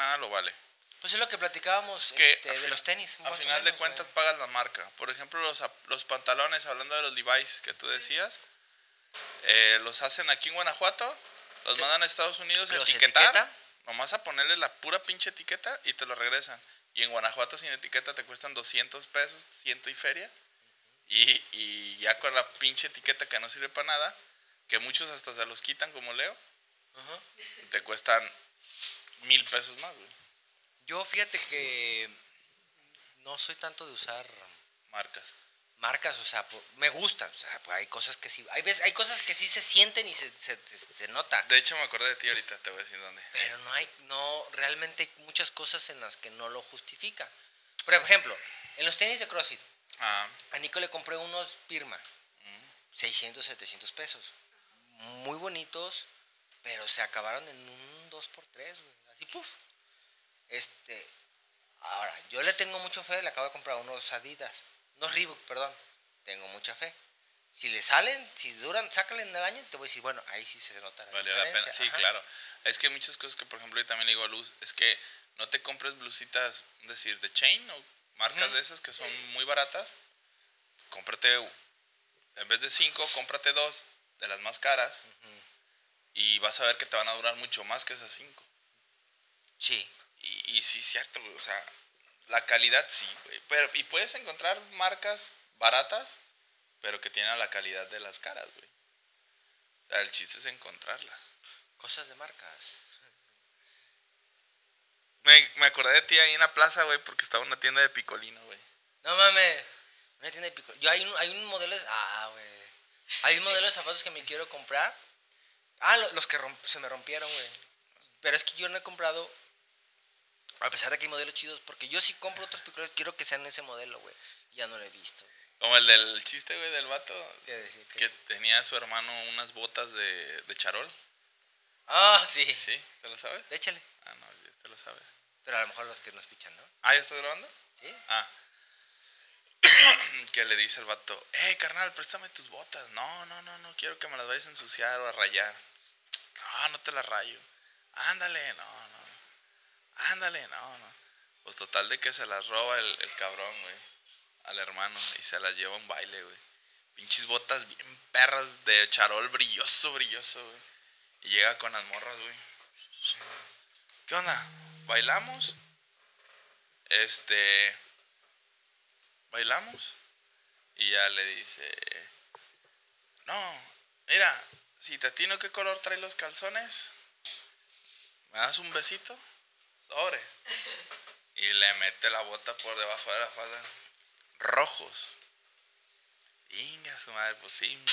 nada lo vale. Pues es lo que platicábamos Es que este, de los tenis. A más o final de cuentas güey. pagas la marca. Por ejemplo, los, los pantalones, hablando de los Levi's que tú decías, eh, los hacen aquí en Guanajuato, los Sí. mandan a Estados Unidos a ¿Los etiquetar, etiqueta? nomás a ponerle la pura pinche etiqueta y te lo regresan. Y en Guanajuato sin etiqueta te cuestan 200 pesos, ciento y feria. Y, y ya con la pinche etiqueta que no sirve para nada, que muchos hasta se los quitan como Leo, te cuestan mil pesos más, güey. Yo fíjate que no soy tanto de usar Marcas. marcas, o sea, por- me gusta, o sea, pues hay cosas que sí, hay veces, hay cosas que sí se sienten y se, se, se- se nota. De hecho, me acordé de ti ahorita, te voy a decir dónde. Pero no hay, no, realmente hay muchas cosas en las que no lo justifica. Por ejemplo, en los tenis de CrossFit, Ah, a Nico le compré unos Pirma, 600, 700 pesos. Muy bonitos, pero se acabaron en un 2x3, güey. Así, puf. Este, ahora, yo le tengo mucho fe, le acabo de comprar unos Adidas, unos Reebok, perdón. Tengo mucha fe. Si le salen, si duran, sácale en el año, te voy a decir, bueno, ahí sí se nota la Valió la pena. diferencia. Sí, Ajá. claro. Es que hay muchas cosas que, por ejemplo, yo también le digo a Luz, es que no te compres blusitas, es decir, de chain o marcas de esas que son muy baratas. Cómprate, en vez de cinco, cómprate dos de las más caras y vas a ver que te van a durar mucho más que esas cinco. Sí. Y, y sí, cierto, güey, o sea, la calidad sí, güey. Pero, y puedes encontrar marcas baratas, pero que tienen la calidad de las caras, güey. O sea, el chiste es encontrarlas. Cosas de marcas. Me, me acordé de ti ahí en la plaza, güey, porque estaba una tienda de picolino, güey. No mames. Una tienda de pico. Yo hay un, hay un modelo de. Ah, güey. Hay un modelo de zapatos que me quiero comprar. Ah, lo- los que romp- se me rompieron, güey. Pero es que yo no he comprado. A pesar de que hay modelos chidos. Porque yo sí compro otros picoleros. Quiero que sean ese modelo, güey. Ya no lo he visto. Como el del chiste, güey, del vato decir que- tenía a su hermano unas botas de, de charol. Ah, sí. ¿Sí? ¿Te lo sabes? Échale. Ah, no, ya te lo sabes. Pero a lo mejor los que no escuchan, ¿no? Ah, ¿ya estás grabando? Sí. Ah. que le dice al vato, hey, carnal, préstame tus botas. No, no, no, no quiero que me las vayas a ensuciar o a rayar. No, no te las rayo. Ándale, no. Ándale, no, no. Pues total de que se las roba el, el cabrón, güey. Al hermano. Y se las lleva a un baile, güey. Pinches botas bien perras de charol brilloso, brilloso, güey. Y llega con las morras, güey. ¿Qué onda? ¿Bailamos? Este. ¿Bailamos? Y ya le dice. No, mira, si te atino qué color trae los calzones, ¿me das un besito? Y le mete la bota por debajo de la falda. Rojos. Inga su madre, pues sí.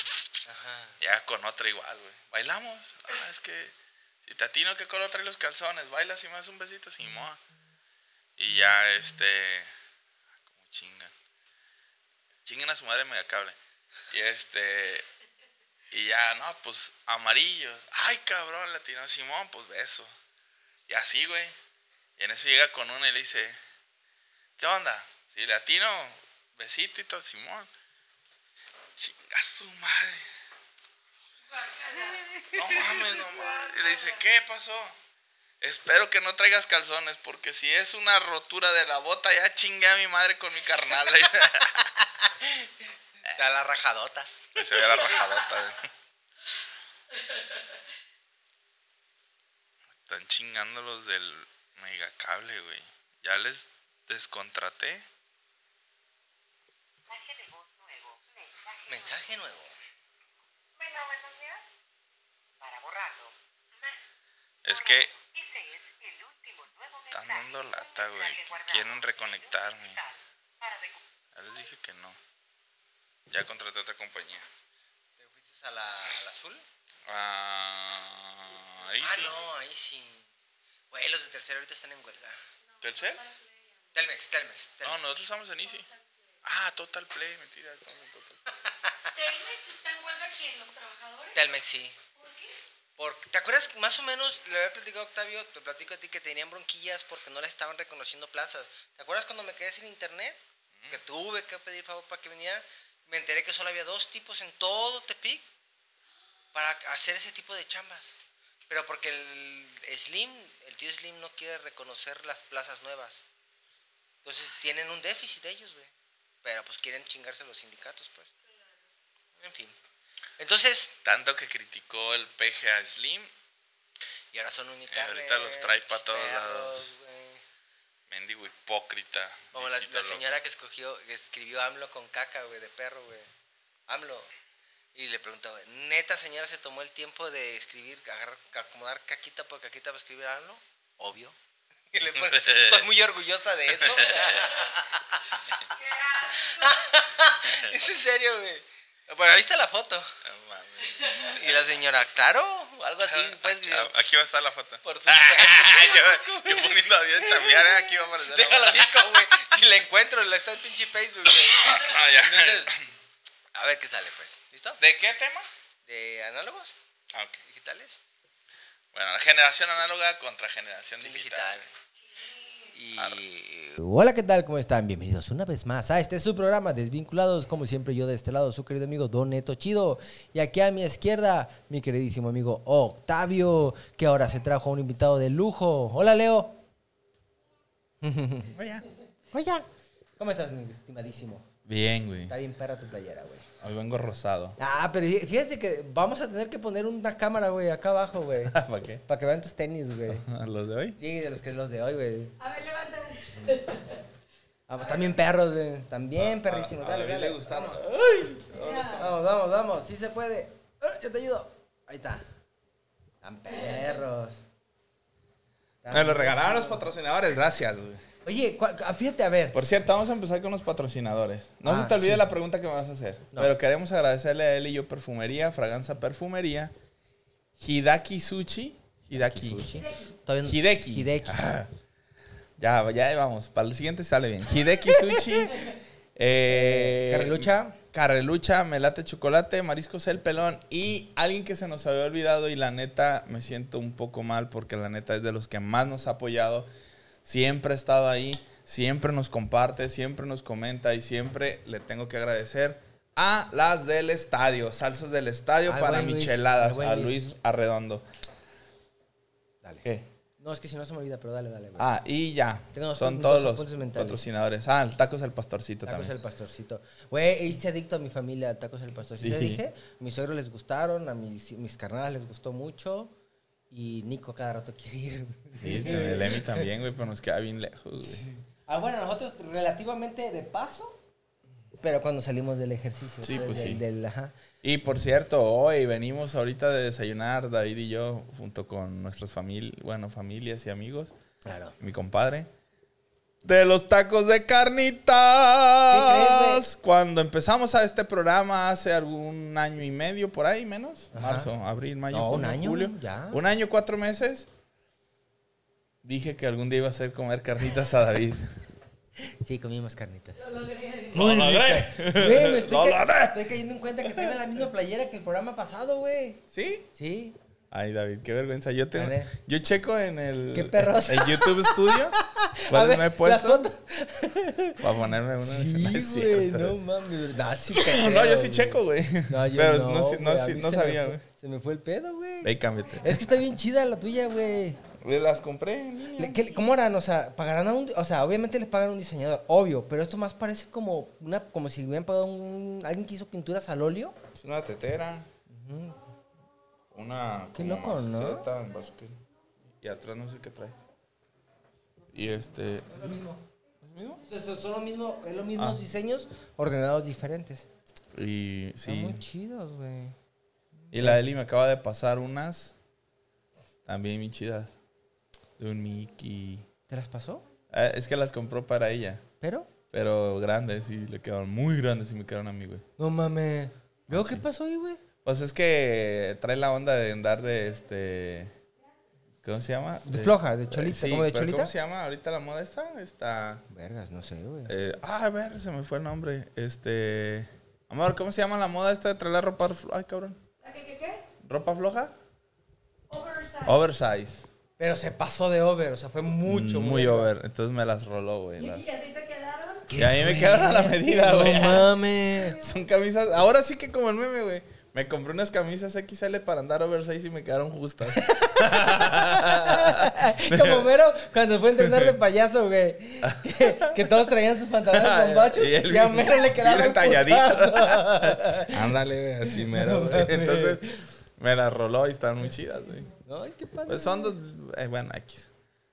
Ajá. Ya con otra igual, güey. ¿Bailamos? Ah, es que si te atino qué color trae los calzones, bailas y me das un besito, sin moa. Y ya, este. Como chingan. Chingan a su madre media cable. Y este. Y ya, no, pues amarillos. Ay, cabrón, le atinó Simón, pues beso. Y así, güey. Y en eso llega con uno y le dice: ¿Qué onda? Si le atino, besito y todo, Simón. Chinga su madre. No mames, no mames. Y le dice, ¿qué pasó? Espero que no traigas calzones, porque si es una rotura de la bota, ya chingué a mi madre con mi carnal. Da la rajadota. Se ve la rajadota. güey. Están chingando los del megacable, güey. Ya les descontraté. Mensaje de voz nuevo. Mensaje. Mensaje nuevo. Bueno, buenos días. Para borrarlo. Es que Ese es el último nuevo están mensaje. dando Un lata, güey. Quieren reconectarme. Ya les dije que no. Ya contraté otra compañía. ¿Te fuiste a la, al azul? Ah, ahí ah, sí. no, ahí sí. Güey, los de tercero ahorita están en huelga. ¿Telcel? Telmex, Telmex. Telmex. No, nosotros estamos en Easy. Ah, Total Play, mentira, estamos en Total ¿Telmex está en huelga quién? ¿Los trabajadores? Telmex, sí. ¿Por qué? Porque, ¿Te acuerdas que más o menos, le había platicado a Octavio, te platico a ti que tenían bronquillas porque no le estaban reconociendo plazas? ¿Te acuerdas cuando me quedé sin internet? Que tuve que pedir favor para que viniera. Me enteré que solo había dos tipos en todo Tepic para hacer ese tipo de chambas. Pero porque el Slim, el tío Slim no quiere reconocer las plazas nuevas. Entonces tienen un déficit ellos, güey. Pero pues quieren chingarse los sindicatos, pues. En fin. Entonces, Tanto que criticó el PGA Slim, y ahora son unicarnes. ahorita los trae pa' todos perros, lados. mendigo hipócrita. Como la, la señora que escogió, que escribió AMLO con caca, güey, de perro, güey. AMLO. Y le preguntaba, ¿neta señora se tomó el tiempo de escribir, agarrar, acomodar caquita por caquita para escribir AMLO? Obvio. Y le pone, soy muy orgullosa de eso. es en serio, güey. Bueno, ahí está la foto. No mames. Y la señora, claro, algo así, pues. Ah, Aquí va a estar la foto. Por supuesto. yo, yo poniendo a bien chambear, ¿eh? aquí va a aparecer. la Déjalo foto. dico, güey. Si la encuentro, la está en pinche Facebook, güey. Ah, ya. Entonces, a ver qué sale, pues. ¿Listo? ¿De qué tema? ¿De análogos Ah, ok. digitales? Bueno, la generación análoga contra generación digital. Digital. Y... Hola, ¿qué tal? ¿Cómo están? Bienvenidos una vez más a este es su programa Desvinculados. Como siempre, yo de este lado, su querido amigo Don Neto Chido. Y aquí a mi izquierda, mi queridísimo amigo Octavio, que ahora se trajo a un invitado de lujo. Hola, Leo. Oye. Oye. ¿Cómo estás, mi estimadísimo? Bien, güey. Está bien perra tu playera, güey. Hoy vengo rosado. Ah, pero fíjate que vamos a tener que poner una cámara, güey, acá abajo, güey. ¿Para qué? Para que vean tus tenis, güey. ¿Los de hoy? Sí, de los que los de hoy, güey. A ver, levántame. Vamos, también perros, güey. También perrísimos. Dale, dale. le gustaron. Vamos, vamos, vamos. Sí se puede. Ah, Yo te ayudo. Ahí está. Están perros. Me lo regalaron los patrocinadores, gracias, güey. Oye, ah, fíjate, a ver. Por cierto, vamos a empezar con los patrocinadores. No Ah, se te olvide sí. la pregunta que me vas a hacer. No. Pero queremos agradecerle a él y yo Perfumería, Fraganza Perfumería, Hidaki Sushi, Hidaki. Sushi. Hideki. Hideki. Ah, ya, ya vamos. Para el siguiente sale bien. Hideki Sushi. eh, Carrelucha. Carrelucha, Melate Chocolate, Mariscos El Pelón y alguien que se nos había olvidado y la neta me siento un poco mal porque la neta es de los que más nos ha apoyado. Siempre ha estado ahí, siempre nos comparte, siempre nos comenta y siempre le tengo que agradecer a las del estadio, salsas del estadio Al para Luis, micheladas, al a Luis. Luis Arredondo. Dale. ¿Qué? No, es que si no se me olvida, pero dale, dale, güey. Ah, y ya. Tengo Son todos dos los patrocinadores. Ah, el Tacos el Pastorcito Tacos también. el pastorcito. Güey, hice adicto a mi familia, al tacos el pastorcito. Sí. dije, a mis suegros les gustaron, a mis, mis carnales les gustó mucho. Y Nico cada rato quiere ir. Sí, el Emi también, güey, pero nos queda bien lejos, güey. Ah, bueno, nosotros relativamente de paso, pero cuando salimos del ejercicio. Sí, pues del- sí. del- ajá. Y por cierto, hoy venimos ahorita de desayunar, David y yo, junto con nuestras familias, bueno, familias y amigos, Claro. mi compadre, de los tacos de ¿Qué crees, carnitas. Cuando empezamos a este programa hace algún año y medio, por ahí menos, Ajá. marzo, abril, mayo, No, un junio, año, julio, ya. un año, cuatro meses, dije que algún día iba a hacer comer carnitas a David. Sí, comimos carnitas. Lo logré. ¡Lo logré! Güey, me estoy, ¡Lo ca- logré! estoy cayendo en cuenta que trae la misma playera que el programa pasado, güey. ¿Sí? Sí. Ay, David, qué vergüenza. Yo tengo, yo checo en el Qué perros. en YouTube Studio. ¿Cuál ver, me he las puesto? fotos. Para ponerme una. Sí, No güey, cierto. no mames. No, sí No, creo, no, yo sí checo, güey. No, yo Pero no, no, no, mí no sabía, güey. Se me fue el pedo, güey. Y cámbiate. Es que está bien chida la tuya, güey. Las compré en línea. Le- ¿qué- ¿Cómo eran? O sea, pagarán a un... O sea, obviamente les pagan a un diseñador, obvio. Pero esto más parece como una... Como si hubieran pagado a un... Alguien que hizo pinturas al óleo. Es una tetera. Una. Qué loco, ¿no? en que- Y atrás no sé qué trae. Y este. Es lo mismo. O sea, son los mismos, es los mismos Ah. diseños ordenados diferentes. Y Están sí. muy chidos, güey. Y la Eli me acaba de pasar unas. También bien chidas. De un Mickey. ¿Te las pasó? Eh, es que las compró para ella. ¿Pero? Pero grandes y le quedaron muy grandes y me quedaron a mí, güey. No mames. ¿Luego Ah, qué sí. pasó ahí, güey? Pues es que trae la onda de andar de este. ¿Cómo se llama? De floja, de cholita, sí, ¿como de cholita? ¿Cómo se llama ahorita la moda esta? Está. Vergas, no sé, güey. eh, ah, a ver, se me fue el nombre. Este. Amor, ¿cómo se llama la moda esta de traer la ropa floja? Ay, cabrón. ¿La qué, qué, qué? ¿Ropa floja? Oversize. Oversize. Pero se pasó de over, o sea, fue mucho. Muy over. Entonces me las roló, güey. ¿Y las- y a ti te quedaron? Y a mí me quedaron a la medida, No güey. mames. Son camisas. Ahora sí que como el meme, güey. Me compré unas camisas XL para andar oversize y me quedaron justas. Como Mero cuando fue a entrenar de payaso, güey. Que, que todos traían sus pantalones con bacho. Y él Y a Mero le quedaba bien el talladito. putazo. Ándale, güey, así mero, güey. Entonces, me las roló y están muy chidas, güey. Ay, qué padre. Pues son dos, eh, bueno, X.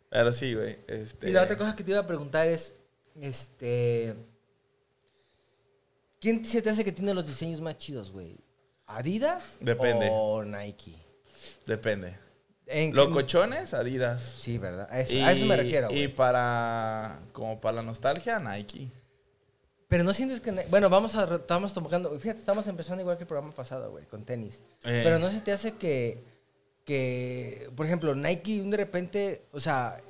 Pero sí, güey. Este, Y la otra cosa que te iba a preguntar es, este... ¿Quién se te hace que tiene los diseños más chidos, güey? ¿Adidas? Depende. ¿O Nike? Depende. ¿En Locochones, Adidas. Sí, ¿verdad? A eso, a eso me refiero, Y para, como para la nostalgia, Nike. Pero no sientes que... Bueno, vamos a... Estamos tocando... Fíjate, estamos empezando igual que el programa pasado, güey, con tenis. Eh. Pero no se te hace que... Que, por ejemplo, Nike de repente... O sea,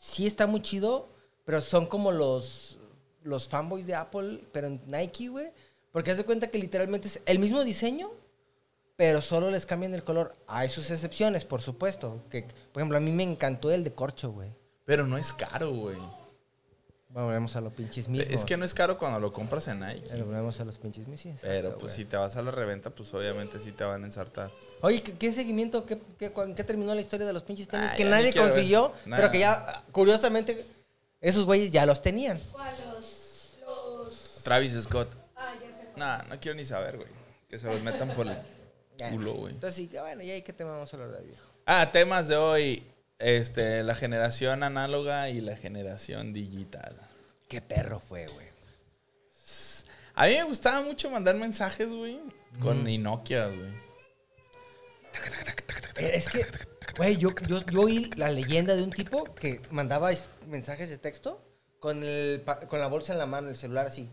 sí está muy chido, pero son como los... Los fanboys de Apple, pero en Nike, güey. Porque haz de cuenta que literalmente es el mismo diseño, pero solo les cambian el color. Hay sus excepciones, por supuesto. Que, por ejemplo, a mí me encantó el de corcho, güey. Pero no es caro, güey. Bueno, volvemos a los pinches mismos. Es que no es caro cuando lo compras en Nike. Eh, Volvemos a los pinches mismos. Pero pues si te vas a la reventa, pues obviamente sí te van a ensartar. Oye, ¿qué, qué seguimiento? ¿Qué, qué, terminó la historia de los pinches tenis? Ah, que nadie consiguió, Nada. pero que ya, curiosamente, esos güeyes ya los tenían. ¿Cuál? Los. Los. Travis Scott. Ah, ya sé. Nah, no quiero ni saber, güey. Que se los metan por. Culo, güey. Entonces, sí, que bueno, ya hay que tema vamos a hablar de viejo. Ah, temas de hoy. Este, la generación análoga y la generación digital. Qué perro fue, güey. A mí me gustaba mucho mandar mensajes, güey. Con Nokia, güey. Eh, Es que, güey, yo, yo, yo oí la leyenda de un tipo que mandaba es- mensajes de texto con, el, pa- con la bolsa en la mano, el celular así.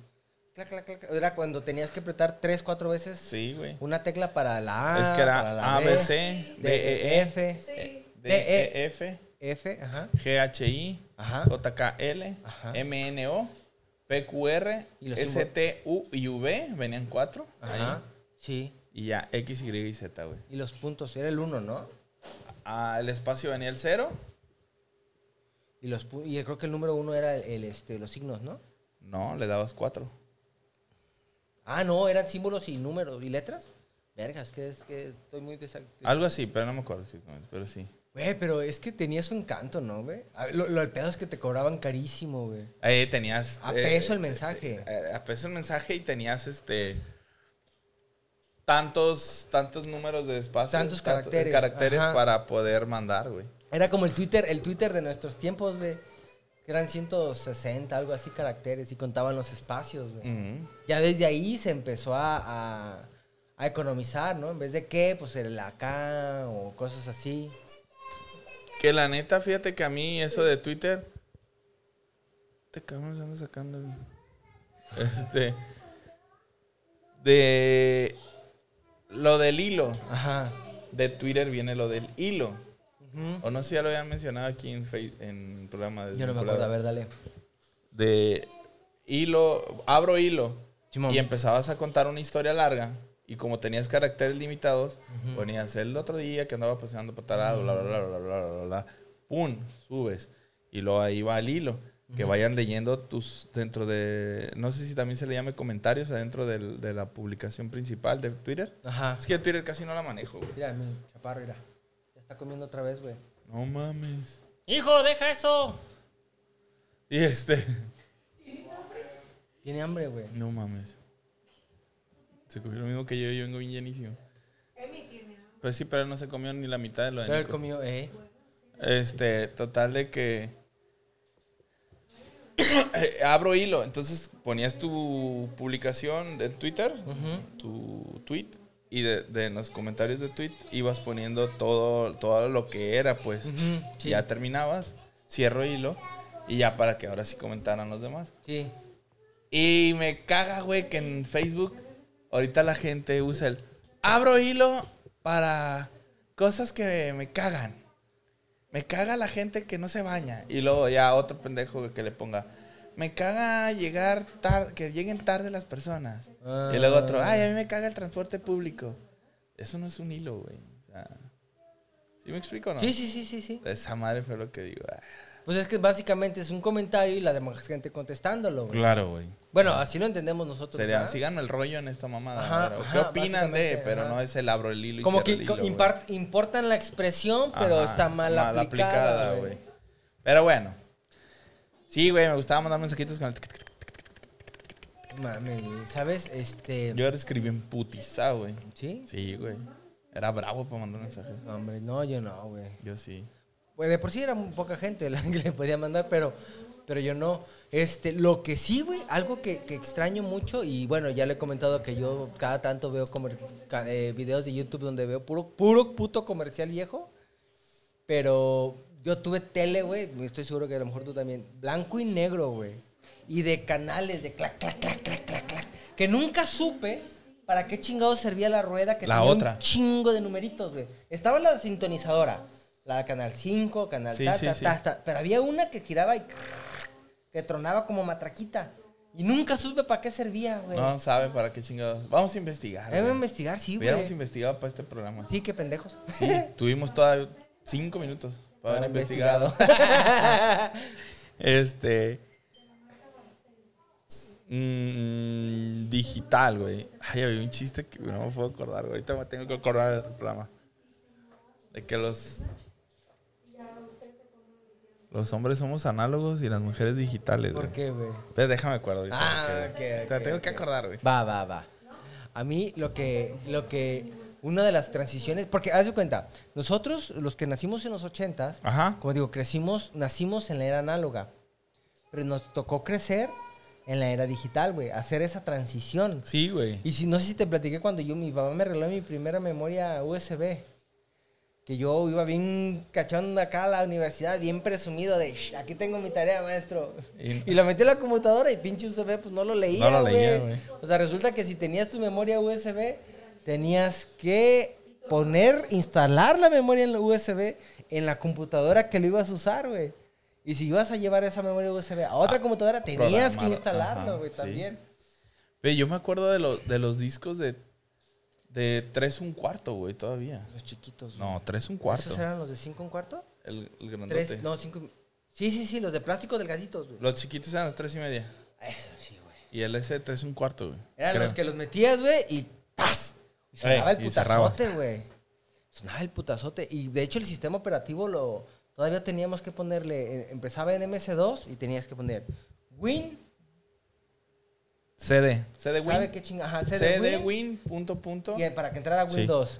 Clac, clac, clac. Era cuando tenías que apretar tres, cuatro veces Sí, güey. una tecla para la A. Es que era para la A, B, C, D, D, E, E, F, Sí. D, D, E, F, F, ajá. G, H, I, Ajá. J, K, L, Ajá. M, N, O, P, Q, R, Y los S, T, U y V. Venían cuatro. Ajá. Ahí. Sí. Y ya, X, Y y Z, güey. Y los puntos, era el uno, ¿no? Ah, el espacio venía el cero. Y los y creo que el número uno era el, el, este, los signos, ¿no? No, le dabas cuatro. Ah, no, eran símbolos y números y letras. Vergas, que es que estoy muy desactualizado. Algo así, pero no me acuerdo exactamente, pero sí. Güey, pero es que tenía su encanto, ¿no, güey? Lo, lo el pedo es que te cobraban carísimo, güey. Ahí tenías... A eh, peso el eh, mensaje. eh, a peso el mensaje y tenías este... Tantos, tantos números de espacio. Tantos tanto- caracteres, caracteres ajá. para poder mandar, güey. Era como el Twitter, el Twitter de nuestros tiempos, de que eran 160, algo así, caracteres, y contaban los espacios, güey. Ya desde ahí se empezó a, a- a economizar, ¿no? En vez de qué, pues el acá o cosas así. Que la neta, fíjate que a mí eso de Twitter... Te cabrón se anda sacando... Este... De... Lo del hilo. Ajá. De Twitter viene lo del hilo. O no sé si ya lo habían mencionado aquí en, en el programa de Yo no me acuerdo, a ver, dale. De hilo, abro hilo. Y empezabas a contar una historia larga. Y como tenías caracteres limitados, ponías el otro día que andaba paseando por tarado, bla, bla, bla, bla, bla, bla, bla. Pum, subes. Y luego ahí va el hilo. Que vayan leyendo tus dentro de. No sé si también se le llame comentarios adentro del- de la publicación principal de Twitter. Ajá. Es que Twitter casi no la manejo, güey. Mira, mi chaparro, mira. Está comiendo otra vez, güey. No mames. Hijo, deja eso. Y este. Tiene hambre, güey. No mames. Se comió lo mismo que yo, yo vengo bien llenísimo. Emi tiene hambre. Pues sí, pero él no se comió ni la mitad de lo de Pero él Nico. comió, eh. Este, total de que. Eh, Abro hilo, entonces ponías tu publicación de Twitter, tu tweet, y de, de en los comentarios de tweet ibas poniendo todo, todo lo que era, pues. Sí. Ya terminabas, cierro hilo, y ya para que ahora sí comentaran los demás. Sí. Y me caga, güey, que en Facebook ahorita la gente usa el abro hilo para cosas que me cagan. Me caga la gente que no se baña. Y luego ya otro pendejo que le ponga me caga llegar tarde, que lleguen tarde las personas. Y luego otro, ay, a mí me caga el transporte público. Eso no es un hilo, güey. O sea, ¿Sí me explico o no? Sí, sí, sí, sí, sí. Esa madre fue lo que digo. ah. Pues es que básicamente es un comentario y la demás gente contestándolo, güey. Claro, güey. Bueno, así lo entendemos nosotros. Sería, ¿verdad? síganme el rollo en esta mamada. Ajá, a ver, ¿o ¿Qué ajá, opinan de? Pero ajá. no es el abro el hilo y Como que el co- hilo, güey. impar- importan la expresión, pero Ajá, está mal, aplicada, güey. Pero bueno. Sí, güey, me gustaba mandar mensajitos con el... tic, tic, tic. Mames, güey, ¿sabes? Este... Yo escribí en putiza, güey. ¿Sí? Sí, güey. Era bravo para mandar mensajes. No, hombre, no, yo no, güey. Yo sí. Pues de por sí era muy poca gente la que le podía mandar, pero, pero yo no. Este, lo que sí, güey, algo que, que extraño mucho, y bueno, ya le he comentado que yo cada tanto veo comer- ca- eh, videos de YouTube donde veo puro, puro puto comercial viejo. Pero yo tuve tele, güey, estoy seguro que a lo mejor tú también. Blanco y negro, güey. Y de canales de clac, clac, clac, clac, clac, clac. Que nunca supe para qué chingado servía la rueda que La tenía otra. un chingo de numeritos, güey. Estaba la sintonizadora. La de Canal 5, Canal Sí, ta, sí, ta, sí. ta, ta. Pero había una que giraba y que tronaba como matraquita. Y nunca supe para qué servía, güey. No sabe para qué chingados. Vamos a investigar. Debe güey. investigar, sí, güey. investigado para este programa. Sí, qué pendejos. Sí, tuvimos todavía cinco minutos para haber investigado. este. mm, digital, güey. Ay, había un chiste que no me puedo acordar, güey. Ahorita me tengo que acordar del programa. De que los. Los hombres somos análogos y las mujeres digitales, güey. ¿Por qué, güey? Pues déjame acuerdo ahorita. Ah, ok, Te tengo que acordar, güey. Va, va, va. A mí lo que, lo que, una de las transiciones, porque haz de cuenta, nosotros, los que nacimos en los ochentas, Ajá. como digo, crecimos, nacimos en la era análoga, pero nos tocó crecer en la era digital, güey, hacer esa transición. Sí, güey. Y si no sé si te platiqué cuando yo, mi papá me regaló mi primera memoria USB. Que yo iba bien cachando acá a la universidad, bien presumido de, "Shh, aquí tengo mi tarea, maestro. Y- Y, lo metí en la computadora y pinche USB, pues no lo leía, No lo leía, güey. güey. O sea, resulta que si tenías tu memoria USB, tenías que poner, instalar la memoria en la USB en la computadora que lo ibas a usar, güey. Y si ibas a llevar esa memoria USB a otra computadora, tenías que instalarlo, güey, sí. también. Ve, yo me acuerdo de, los de los discos de, de 3 un cuarto, güey, todavía. Los chiquitos. güey. No, 3 un cuarto. ¿Esos eran los de 5 un cuarto? El, el grandote. Tres, no, cinco. Sí, sí, sí, los de plástico delgaditos, güey. Los chiquitos eran los 3 y media. Eso sí, güey. Y el S 3 un cuarto, güey. Eran creo. los que los metías, güey, y ¡tas! Y sonaba Ey, el putazote, güey. Sonaba el putazote. Y de hecho el sistema operativo lo... Todavía teníamos que ponerle... eh, Empezaba en MS2 y tenías que poner Win. CD. CD Win. ¿Sabe qué chinga? Ajá, CD, CD Win. Win, punto, punto. Y eh, para que entrara Sí. Windows.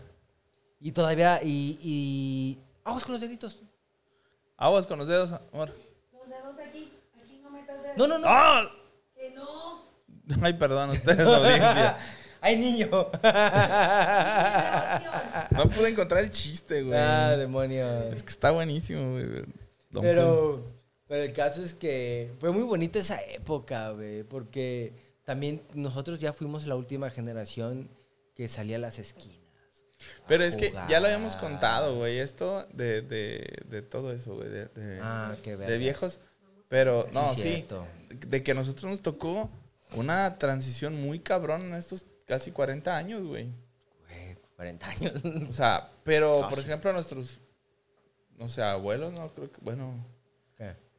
Y todavía... Y... y... Vamos con los deditos. Aguas con los dedos, amor. Los dedos aquí. Aquí no metas dedos. No, no, no. ¡Ah! Que no. Ay, perdón, ustedes, audiencia. ¡Ay, niño! No pude encontrar el chiste, güey. ah, demonios. Es que está buenísimo, güey. Don Pum. Pero, pero el caso es que fue muy bonita esa época, güey, porque también nosotros ya fuimos la última generación que salía a las esquinas. Pero es que ya lo habíamos contado, güey, esto de, de, de todo eso, güey, de, de, Ah, qué de viejos. Pero, Sí, no, sí, cierto. de que a nosotros nos tocó una transición muy cabrón en estos casi 40 años, güey. Güey, 40 años. O sea, pero, por Casi. ejemplo, nuestros, no sé, abuelos, no creo que, bueno,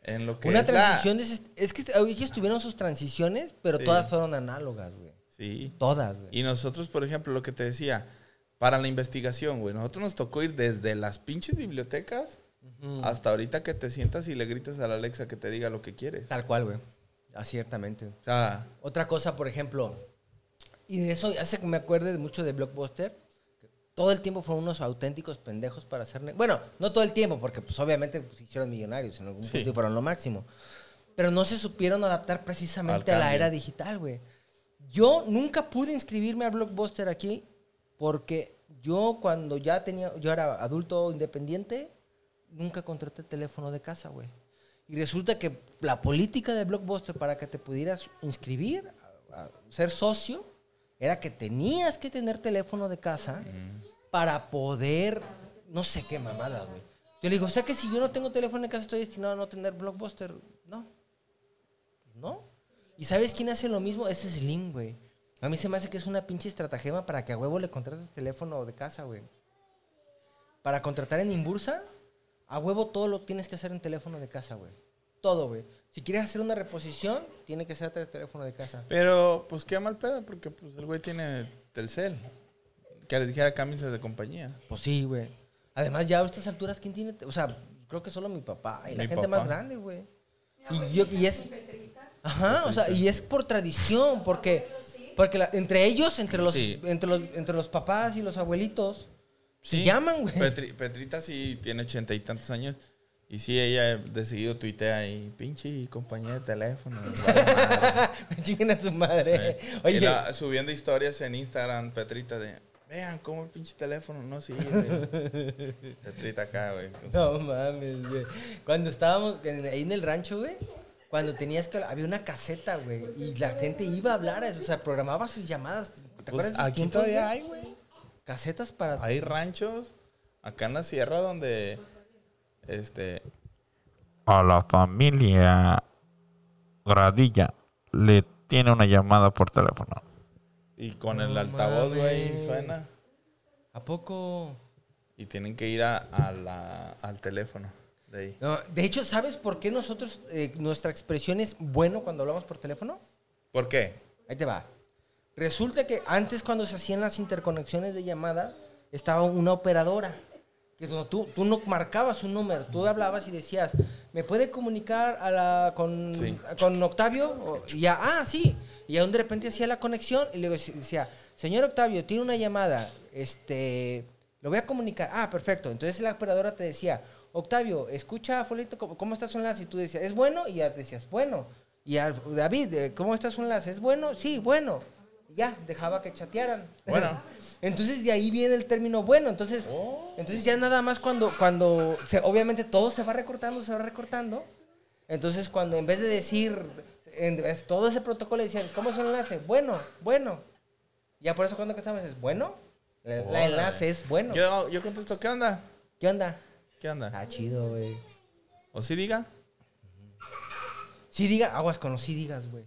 en lo que Una es transición ese- es que ellos tuvieron sus transiciones, pero Sí. todas fueron análogas, güey. Sí. Todas, güey. Y nosotros, por ejemplo, lo que te decía, para la investigación, güey, nosotros nos tocó ir desde las pinches bibliotecas hasta ahorita que te sientas y le gritas a la Alexa que te diga lo que quieres. Tal cual, güey. Ah, ciertamente. O sea, Otra cosa, por ejemplo, y de eso hace que me acuerde de mucho de Blockbuster. que Todo el tiempo fueron unos auténticos pendejos para hacer... Bueno, no todo el tiempo, porque pues obviamente pues, se hicieron millonarios en algún Sí. punto y fueron lo máximo. Pero no se supieron adaptar precisamente a la era digital, güey. Yo nunca pude inscribirme a Blockbuster aquí porque yo cuando ya tenía... Yo era adulto independiente, nunca contraté teléfono de casa, güey. Y resulta que la política de Blockbuster para que te pudieras inscribir, a, a ser socio, era que tenías que tener teléfono de casa para poder, no sé qué mamada, güey. Yo le digo, o sea que si yo no tengo teléfono de casa estoy destinado a no tener Blockbuster. No. ¿No? ¿Y sabes quién hace lo mismo? Es Slim, güey. A mí se me hace que es una pinche estratagema para que a huevo le contrates teléfono de casa, güey. Para contratar en Imbursa, A huevo todo lo tienes que hacer en teléfono de casa, güey. Todo, güey. Si quieres hacer una reposición, tiene que ser a través del teléfono de casa. Pero, pues qué mal pedo, porque pues el güey tiene Telcel. Que les dijera cámbiense de compañía. Pues sí, güey. Además, ya a estas alturas, ¿quién tiene? O sea, creo que solo mi papá y la gente papá. más grande, güey. Y, yo, y es... Ajá, o sea, y es por tradición, porque, porque la- entre ellos, entre los, Sí. entre los, entre los papás y los abuelitos, se llaman, güey. Petri- Petrita sí tiene ochenta y tantos años. Y sí, ella de seguido tuitea ahí, pinche compañía de teléfono. madre". Chinguen a su madre. Oye, y la- subiendo historias en Instagram, Petrita de, vean cómo el pinche teléfono no sirve. Petrita acá, güey. no mames, güey. Cuando estábamos en- ahí en el rancho, güey, cuando tenías que... Había una caseta, güey, y la gente iba a hablar, o sea, programaba sus llamadas. ¿Te Pues acuerdas de aquí tiempos, todavía güey? hay, güey. Casetas para... Hay ranchos acá en la sierra donde, este, a la familia Gradilla le tiene una llamada por teléfono. y con el altavoz, güey, suena. ¿A poco...? Y tienen que ir a, a la, al teléfono de ahí. No, de hecho, ¿sabes por qué nosotros, eh, nuestra expresión es bueno cuando hablamos por teléfono? ¿Por qué? Ahí te va. Resulta que antes cuando se hacían las interconexiones de llamada, estaba una operadora. Que no- tú, tú no marcabas un número, tú hablabas y decías, ¿me puede comunicar a la, con, Sí. con Octavio? O- y ya, ah, sí. Y aún de repente hacía la conexión y luego decía, señor Octavio, tiene una llamada, este, lo voy a comunicar. Ah, perfecto. Entonces la operadora te decía, Octavio, escucha, Folito, ¿cómo, cómo está su enlace? Y tú decías, ¿es bueno? Y ya decías, bueno. Y a David, eh, ¿cómo está su enlace? ¿Es bueno? Sí, bueno. Ya, dejaba que chatearan. Bueno. entonces de ahí viene el término bueno. Entonces, Oh. entonces ya nada más cuando, cuando se, obviamente todo se va recortando, se va recortando. Entonces cuando en vez de decir en vez- todo ese protocolo decían, ¿cómo es el enlace? Bueno, bueno. Ya por eso cuando estamos es bueno. La, la Órale. enlace es bueno. Yo, yo contesto, ¿qué onda? ¿Qué onda? ¿Qué onda? Ah, chido, güey. ¿O sí diga? Sí diga, aguas con los sí digas, güey.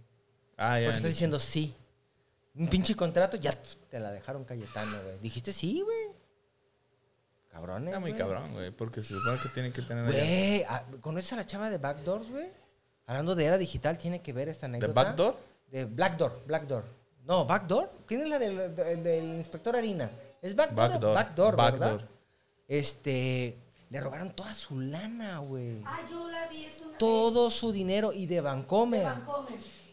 Ah, ya. Porque estás diciendo sí. Un pinche contrato, ya te la dejaron Cayetano, güey. Dijiste sí, güey. Cabrones. Está muy güey. cabrón, güey, porque se supone que tienen que tener. Güey, ah, ¿conoces a la chava de Backdoors, güey? Hablando de era digital, tiene que ver esta ¿De anécdota. backdoor? De Blackdoor, Blackdoor. No, Backdoor. ¿Quién es la del, del- del inspector Harina? ¿Es Backdoor? Backdoor. Backdoor, ¿verdad? Este, le robaron toda su lana, güey. Ah, yo la vi, es una... Todo su dinero y de de Vancomer.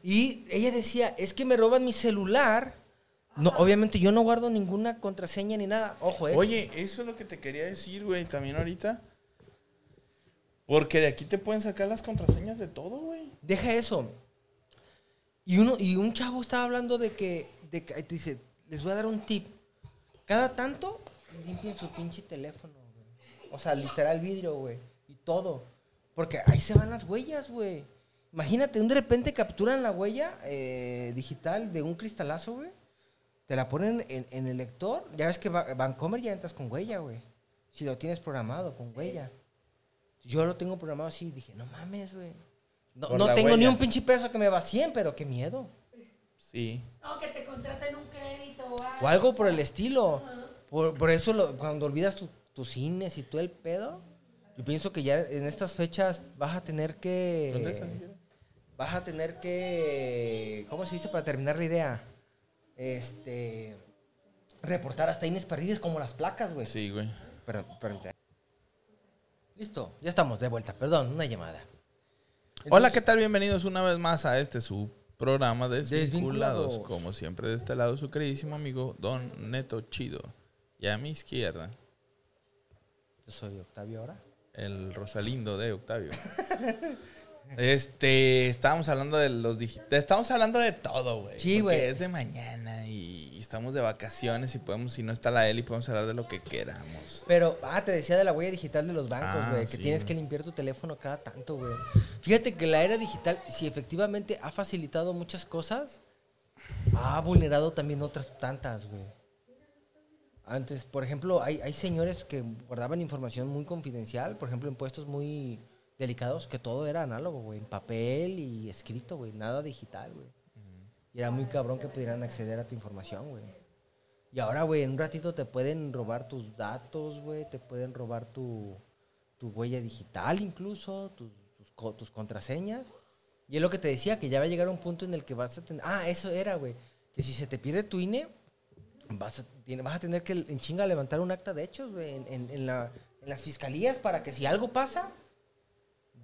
Y ella decía, es que me roban mi celular. No, obviamente yo no guardo ninguna contraseña ni nada. Ojo, eh. Oye, eso es lo que te quería decir, güey, también ahorita. Porque de aquí te pueden sacar las contraseñas de todo, güey. Deja eso. Y uno, y un chavo estaba hablando de que, de que dice, les voy a dar un tip. Cada tanto limpien su pinche teléfono, güey. O sea, literal vidrio, güey. Y todo. Porque ahí se van las huellas, güey. Imagínate, de repente capturan la huella eh, digital de un cristalazo, güey. Te la ponen en, en el lector. Ya ves que Va- Vancomer ya entras con huella, güey. Si lo tienes programado con huella. Yo lo tengo programado así. Dije, no mames, güey. No, no tengo ni un pinche peso que me vacíen, pero qué miedo. Sí. No, que te contraten un crédito o algo. O algo por el estilo. Por, por eso lo- cuando olvidas tu- tus cines y todo el pedo, yo pienso que ya en estas fechas vas a tener que... ¿Dónde estás? Vas a tener que... ¿Cómo se dice para terminar la idea? Este... Reportar hasta Inés perdidas como las placas, güey. Sí, güey. Perdón, perdón. Listo, ya estamos de vuelta. Perdón, una llamada. Hola, ¿qué tal? Bienvenidos una vez más a este su programa de Desvinculados. Desvinculados. Como siempre, de este lado, su queridísimo amigo Don Neto Chido. Y a mi izquierda, Yo soy Octavio ahora. el Rosalindo de Octavio. Este, estábamos hablando de los digi- de- Estamos hablando de todo, güey. Sí, güey. Es de mañana y, y estamos de vacaciones y podemos, si no está la Eli, podemos hablar de lo que queramos. Pero, ah, te decía de la huella digital de los bancos, Ah, güey, que sí. tienes que limpiar tu teléfono cada tanto, güey. Fíjate que la era digital, si efectivamente ha facilitado muchas cosas, ha vulnerado también otras tantas, güey. Antes, por ejemplo, hay, hay señores que guardaban información muy confidencial, por ejemplo, en puestos muy delicados, que todo era análogo, güey, en papel y escrito, güey, nada digital, güey. Y era muy cabrón que pudieran acceder a tu información, güey. Y ahora, güey, en un ratito te pueden robar tus datos, güey, te pueden robar tu, tu huella digital incluso, tus, tus, co- tus contraseñas. Y es lo que te decía, que ya va a llegar un punto en el que vas a tener... Ah, eso era, güey. Que si se te pierde tu INE, vas a, vas a tener que en chinga levantar un acta de hechos, güey, en, en- en la- en las fiscalías para que si algo pasa,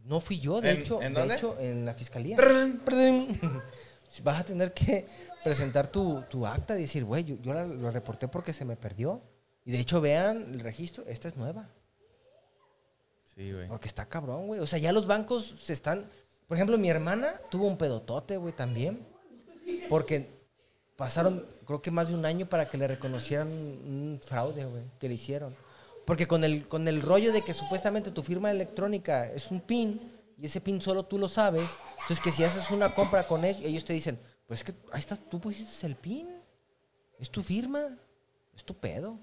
no fui yo, de ¿En- hecho, en de dónde? hecho, en la fiscalía. Vas a tener que presentar tu, tu acta y decir, güey, yo, yo la- lo reporté porque se me perdió. Y de hecho, vean el registro, esta es nueva. Sí, güey. Porque está cabrón, güey. O sea, ya los bancos se están. Por ejemplo, mi hermana tuvo un pedotote, güey, también. Porque pasaron, creo que más de un año para que le reconocieran un fraude, güey, que le hicieron. Porque con el, con el rollo de que supuestamente tu firma electrónica es un PIN y ese PIN solo tú lo sabes. Entonces, que si haces una compra con ellos, ellos te dicen, pues es que ahí está, tú pusiste el PIN. Es tu firma. Es tu pedo.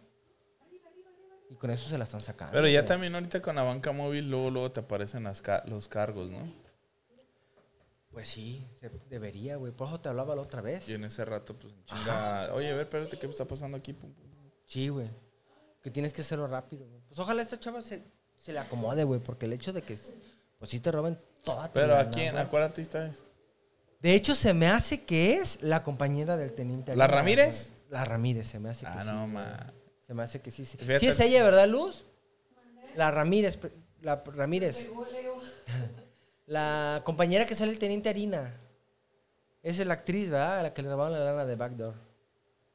Y con eso se la están sacando. Pero ya güey. también ahorita con la banca móvil, luego, luego te aparecen las ca- los cargos, ¿no? Pues sí, se debería, güey. Por eso te hablaba la otra vez. Y en ese rato, pues, chinga, oye, a ver, espérate, ¿qué está pasando aquí? Sí, güey. Que tienes que hacerlo rápido, güey. Pues ojalá esta chava se, se le acomode, güey. Porque el hecho de que, pues sí te roben toda tu Pero ¿a quién? güey. ¿A cuál artista es? De hecho, se me hace que es la compañera del teniente. ¿La Ramírez? güey. La Ramírez, se me hace que Ah, sí. no, güey. ma. Se me hace que sí. Sí, Sí es ella, ¿verdad, Luz? La Ramírez. La Ramírez. La compañera que sale el teniente Harina. Esa es la actriz, ¿verdad? La que le robaron la lana de Backdoor.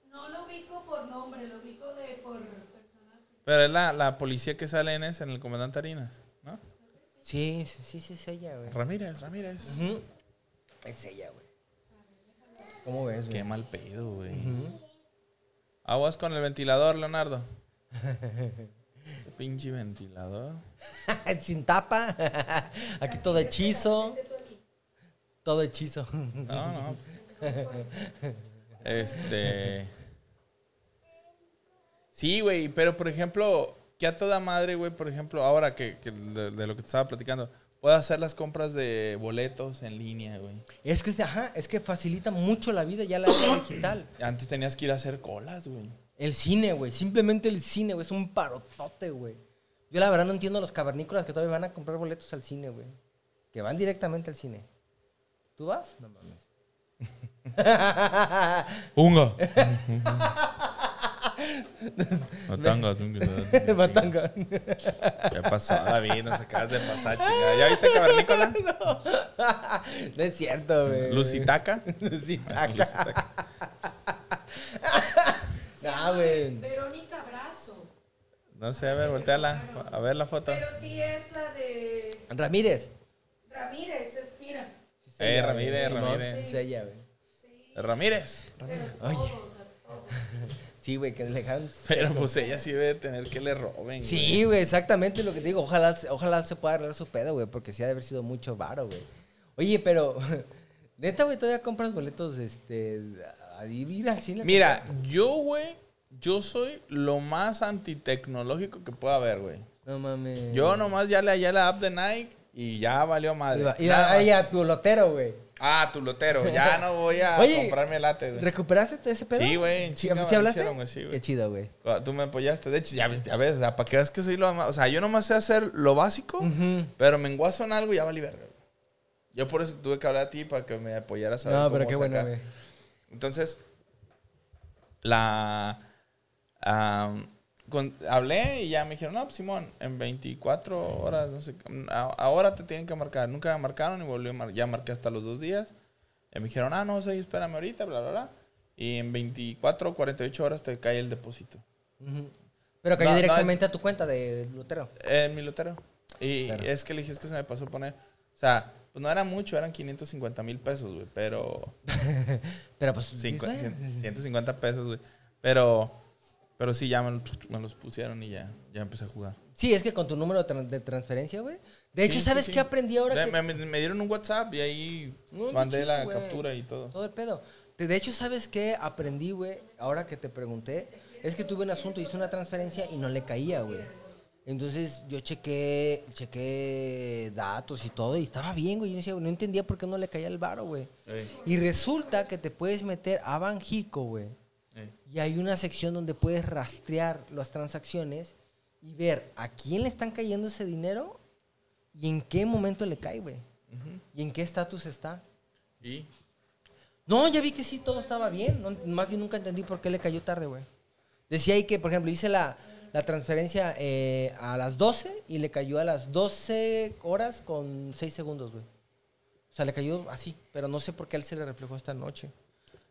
No lo ubico por nombre, lo ubico de por personaje. Pero es la, la policía que sale en ese, en el comandante Harinas, ¿no? Sí, sí, sí, sí, es ella, güey. Ramírez, Ramírez. Es ella, güey. ¿Cómo ves, güey? Qué mal pedo, güey. Ujú. Aguas con el ventilador, Leonardo. Ese pinche ventilador. Sin tapa. Aquí todo hechizo. Todo hechizo. No, no. Este. Sí, güey, pero por ejemplo, que a toda madre, güey, por ejemplo, ahora que, que de, de lo que te estaba platicando, puedo hacer las compras de boletos en línea, güey. Es que, ajá, es que facilita mucho la vida ya la era digital. Antes tenías que ir a hacer colas, güey. El cine, güey. Simplemente el cine, güey. Es un parotote, güey. Yo la verdad no entiendo a los cavernícolas que todavía van a comprar boletos al cine, güey. Que van directamente al cine. ¿Tú vas? No mames. ¡Unga! Tunga. Batanga. Ya pasó, David, nos acabas de pasar, chingada. ¿Ya viste Cavernícola? No es cierto, güey. Lucitaca. Lucitaca. Lucitaca. Ah, güey. Verónica Brazo. No sé, a ver, volteala. A ver la foto. Pero sí es la de Ramírez. Ramírez, es, mira. Eh, Ramírez, Ramírez. Ella, güey. Ramírez. Oye. A. Sí, güey, que le dejan. Pero pues ella sí debe tener que le roben. Sí, güey, exactamente lo que te digo. Ojalá, ojalá se pueda arreglar su pedo, güey, porque sí ha de haber sido mucho varo, güey. Oye, pero. Neta, güey, todavía compras boletos, este. A ir al cine. a Mira, yo, güey, yo soy lo más antitecnológico que pueda haber, güey. No mames. Yo nomás ya le hallé la app de Nike y ya valió madre. Nada ahí más. a tu lotero, güey. Ah, tu lotero. Ya no voy a Oye, comprarme late, güey. ¿Recuperaste ese pedo? Sí, güey, ¿Sí, ¿sí me hablaste? hicieron, güey, sí, güey. Qué chido, güey. Ah, Tú me apoyaste. De hecho, ya ves, ya ves, o sea, para que veas que soy lo más. O sea, yo nomás sé hacer lo básico, pero me enguaso en algo y ya valí verga. güey. Yo por eso tuve que hablar a ti para que me apoyaras a ver No, cómo pero qué bueno, sacar. güey. Entonces, la. am, con- hablé y ya me dijeron, no, pues Simón, en 24 horas, no sé, a- ahora te tienen que marcar. Nunca me marcaron y volvió a mar- ya marqué hasta los dos días. Y me dijeron, ah, no sé, espérame ahorita, bla, bla, bla. Y en 24 o 48 horas te cae el depósito. Pero cayó No, no, directamente a tu cuenta de lotero. En mi lotero. Y Claro. es que le dije, es que se me pasó a poner. O sea, pues no era mucho, eran 550 mil pesos, güey. Pero. Pero pues. cincu- dices, cien- "Bueno". 150 pesos, güey. Pero. Pero sí, ya me, los- me los pusieron y ya, ya empecé a jugar. Sí, es que con tu número de tran- de transferencia, güey. De hecho, Sí, ¿sabes sí, qué sí. aprendí ahora? Me, que... me- me dieron un WhatsApp y ahí No, mandé la captura y todo. Todo el pedo. De hecho, ¿sabes qué aprendí, güey? Ahora que te pregunté, es que tuve un asunto, hice una transferencia y no le caía, güey. Entonces yo chequé, chequé datos y todo y estaba bien, güey. Yo decía, no entendía por qué no le caía el varo, güey. Ey, Y resulta que te puedes meter a Banjico, güey. Y hay una sección donde puedes rastrear las transacciones y ver a quién le están cayendo ese dinero y en qué momento le cae, güey. Y en qué estatus está. Y No, ya vi que sí, todo estaba bien. No, más bien nunca entendí por qué le cayó tarde, güey. Decía ahí que, por ejemplo, hice la, la transferencia eh, a las 12 y le cayó a las 12 horas con 6 segundos, güey. O sea, le cayó así, pero no sé por qué a él se le reflejó esta noche.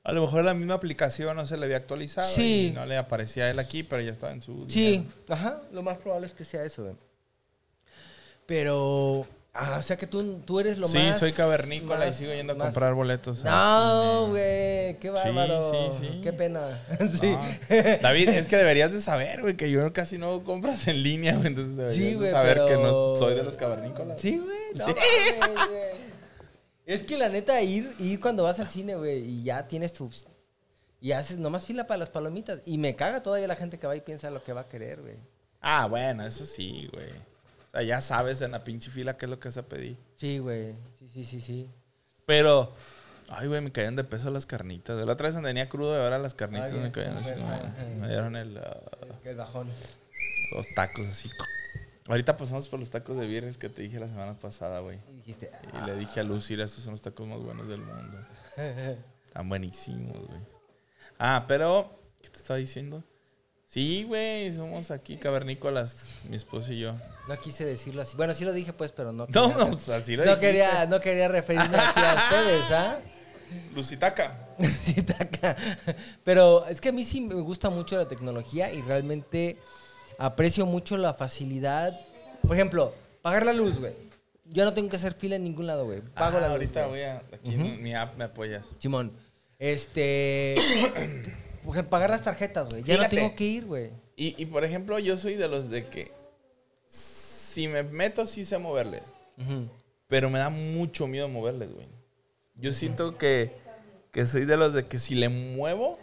A lo mejor la misma aplicación no se le había actualizado Sí. y no le aparecía a él aquí, pero ya estaba en su Sí, dinero. ajá, lo más probable es que sea eso, güey. Pero, ah, o sea que tú, tú eres lo Sí, más... soy cavernícola y sigo yendo a más- comprar boletos. No, güey, qué bárbaro. sí, sí. Qué pena. sí. Ah. David, es que deberías de saber, güey, que yo casi no compras en línea, güey. Entonces deberías Sí, de saber que no soy de los cavernícolas. Sí, güey. No güey. Es que la neta, ir, ir cuando vas al cine, güey, y ya tienes tus. Y haces nomás fila para las palomitas. Y me caga todavía la gente que va y piensa lo que va a querer, güey. Ah, bueno, eso sí, güey. O sea, ya sabes en la pinche fila qué es lo que vas a pedir. Sí, güey. Sí, sí, sí, sí. Pero, ay, güey, me caían de peso las carnitas. La otra vez tenía crudo y ahora las carnitas Ay, me caían ajá. Me dieron el, ah, El bajón. los tacos así. Ahorita pasamos por los tacos de viernes que te dije la semana pasada, güey. Y dijiste, Y le dije a Lucy, "Mira, estos son los tacos más buenos del mundo. Están buenísimos, güey. Ah, pero, ¿qué te estaba diciendo? Sí, güey, somos aquí cavernícolas, mi esposo y yo. no quise decirlo así. Bueno, sí lo dije, pues, pero no. No, quería- no, pues así lo no dijiste. quería, no quería referirme así a ustedes, ¿ah? Lucitaca. Sí, taca. Pero es que a mí sí me gusta mucho la tecnología y realmente aprecio mucho la facilidad. Por ejemplo, pagar la luz, güey. Yo no tengo que hacer fila en ningún lado, güey. Pago Ah, la luz. ahorita güey. voy a. Aquí en mi app me apoyas. Simón, este. por pagar las tarjetas, güey. Ya Fíjate. no tengo que ir, güey. Y, y, por ejemplo, yo soy de los de que. Si me meto, sí sé moverles. Pero me da mucho miedo moverles, güey. Yo siento que, que soy de los de que si le muevo,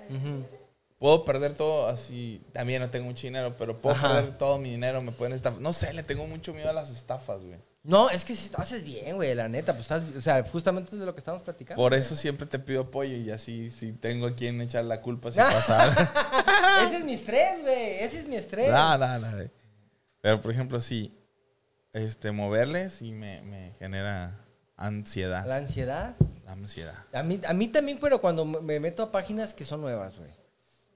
puedo perder todo así. También no tengo mucho dinero, pero puedo Ajá. perder todo mi dinero, me pueden estafar. No sé, le tengo mucho miedo a las estafas, güey. No, es que si haces bien, güey, la neta. Pues estás. O sea, justamente es de lo que estamos platicando. Por güey. eso siempre te pido apoyo y así si tengo a quien echar la culpa si pasa algo. Ese es mi estrés, güey. Ese es mi estrés. No, no, no, güey. Pero por ejemplo, sí, este, moverles sí me, me genera ansiedad. La ansiedad. Ansiedad. A mí, a mí también, pero cuando me meto a páginas que son nuevas, güey.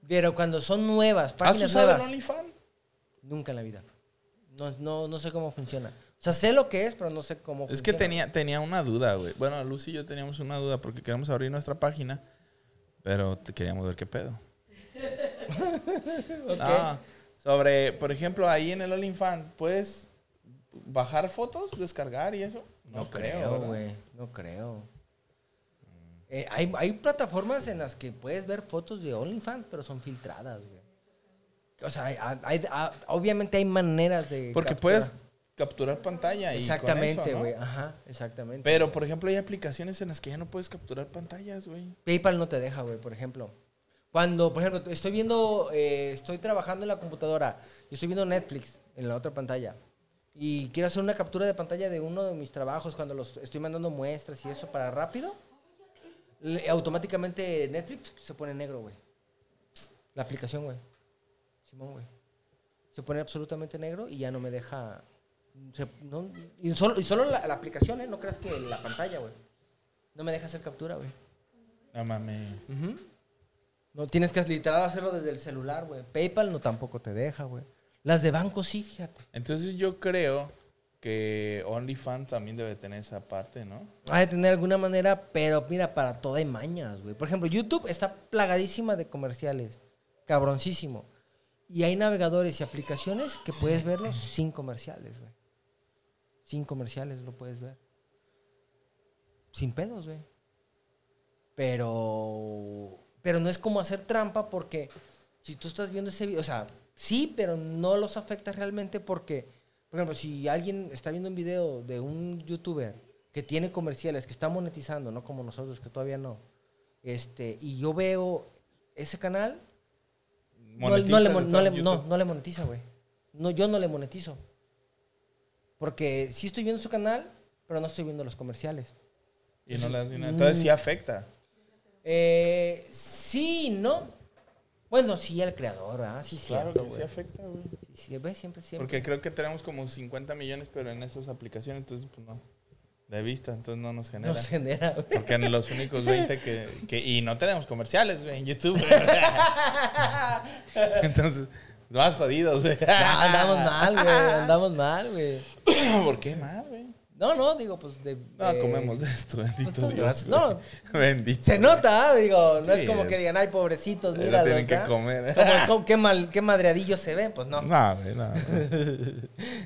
Pero cuando son nuevas, ¿Has páginas usado nuevas. el OnlyFans? Nunca en la vida. No, no, no sé cómo funciona. O sea, sé lo que es, pero no sé cómo funciona. Es que tenía, tenía una duda, güey. Bueno, Lucy y yo teníamos una duda porque queremos abrir nuestra página, pero te queríamos ver qué pedo. Ok. No, sobre, por ejemplo, ahí en el OnlyFans, ¿puedes bajar fotos, descargar y eso? No, creo, ¿verdad? güey. No creo. Eh, hay, hay plataformas en las que puedes ver fotos de OnlyFans, pero son filtradas, güey. O sea, hay- hay- hay- obviamente hay maneras de. Porque capturar. puedes capturar pantalla y Exactamente, ¿no? güey. Ajá, exactamente. Pero, por ejemplo, hay aplicaciones en las que ya no puedes capturar pantallas, güey. PayPal no te deja, güey, por ejemplo. Cuando, por ejemplo, estoy viendo, eh, estoy trabajando en la computadora y estoy viendo Netflix en la otra pantalla y quiero hacer una captura de pantalla de uno de mis trabajos cuando los estoy mandando muestras y eso para rápido, le- automáticamente Netflix se pone negro, güey. La aplicación, güey. Simón, güey. Se pone absolutamente negro y ya no me deja... se- no- y solo, y solo la, la aplicación, ¿eh? No creas que la pantalla, güey. No me deja hacer captura, güey. No mames. No tienes que literal hacerlo desde el celular, güey. PayPal no tampoco te deja, güey. Las de banco sí, fíjate. Entonces yo creo que OnlyFans también debe tener esa parte, ¿no? Ha de tener alguna manera, pero mira, para todo hay mañas, güey. Por ejemplo, YouTube está plagadísima de comerciales. Cabroncísimo. Y hay navegadores y aplicaciones que puedes verlos sin comerciales, güey. Sin comerciales lo puedes ver. Sin pedos, güey. Pero. Pero no es como hacer trampa porque si tú estás viendo ese video, o sea, sí, pero no los afecta realmente porque, por ejemplo, si alguien está viendo un video de un youtuber que tiene comerciales, que está monetizando, no como nosotros, que todavía no, este, y yo veo ese canal, no, no le, monetiza, güey. No, yo no le monetizo. Porque sí estoy viendo su canal, pero no estoy viendo los comerciales. Y no dinero. Entonces sí afecta. Eh, sí, no. Bueno, sí, el creador, ¿ah? Sí, Claro cierto, que sí güey. afecta, güey. Sí, sí, ves, siempre, siempre. Porque creo que tenemos como 50 millones, pero en esas aplicaciones, entonces, pues no. De vista, entonces no nos genera. No se genera, güey. Porque en los únicos 20 que, que- Y no tenemos comerciales, güey, en YouTube. Entonces, más jodidos, güey. No, andamos mal, güey. Andamos mal, güey. ¿Por qué mal, güey? No, no, digo, pues de. No, de- comemos de esto, bendito pues, Dios. no. Bendito. Se nota, ¿ah? digo, no Sí, es como que digan, ay, pobrecitos, mira, tienen que comer. Como, como- qué, mal, qué madreadillos se ven, pues no. No, güey, no.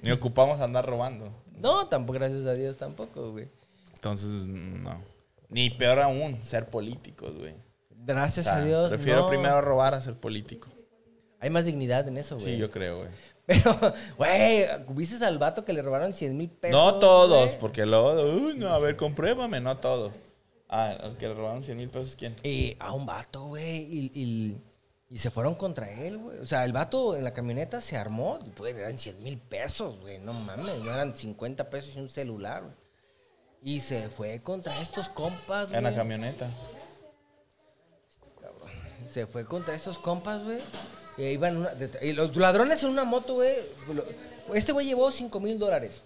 Ni ocupamos andar robando. No, tampoco, gracias a Dios, tampoco, güey. Entonces, no. Ni peor aún, ser políticos, güey. O Gracias sea, a Dios. Prefiero no. primero robar a ser político. Hay más dignidad en eso, güey. Sí, yo creo, güey. Pero, güey, ¿viste al vato que le robaron 100 mil pesos? No todos, porque luego, uy, no, a ver, compruébame, no todos. Ah, el que le robaron 100 mil pesos, ¿quién? Y a un vato, güey, y, y- y se fueron contra él, güey. O sea, el vato en la camioneta se armó, pues eran 100 mil pesos, güey. No mames, no eran 50 pesos y un celular, güey. Y se fue contra estos compas, güey. En la camioneta. Se fue contra estos compas, güey. Y iban una- y los ladrones en una moto, güey. Este güey llevó 5 mil dólares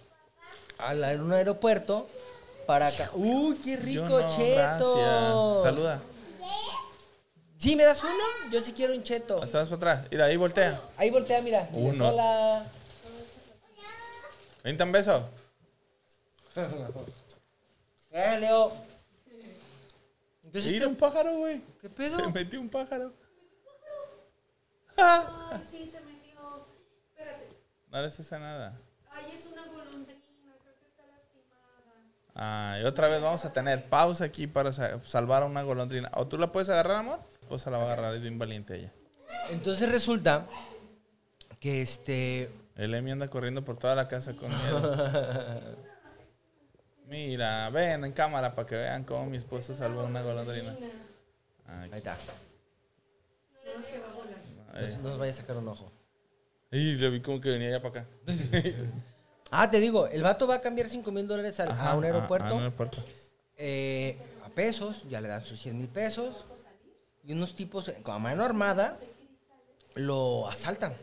a un aeropuerto para acá. ¡Uy, qué rico, no, cheto! Saluda. ¿Sí me das uno? Yo sí quiero un cheto. Hasta vas para atrás. Mira, ahí voltea. Ahí voltea, mira. Uno. Hola. Vente un beso. Eh, Leo. Mira un pájaro, güey. ¿qué pedo? Se metió un pájaro. Ay, sí, se metió. Espérate. No le haces a nada. Ay, es una golondrina, creo que está lastimada. Ah, y otra vez vamos a tener pausa aquí para sa- salvar a una golondrina. ¿O tú la puedes agarrar, amor? Pues se la va a agarrar, es bien valiente ella. Entonces resulta que este. El Emi anda corriendo por toda la casa con miedo. Mira, ven en cámara para que vean cómo mi esposo salvó una golondrina. Ahí está. Nada más que va a volar. No nos vaya a sacar un ojo. Y le vi como que venía ya para acá. Ah, te digo, el vato va a cambiar 5 mil dólares al- Ajá, a un aeropuerto. a un aeropuerto. eh, a pesos, ya le dan sus 100 mil pesos. Y unos tipos con mano armada lo asaltan.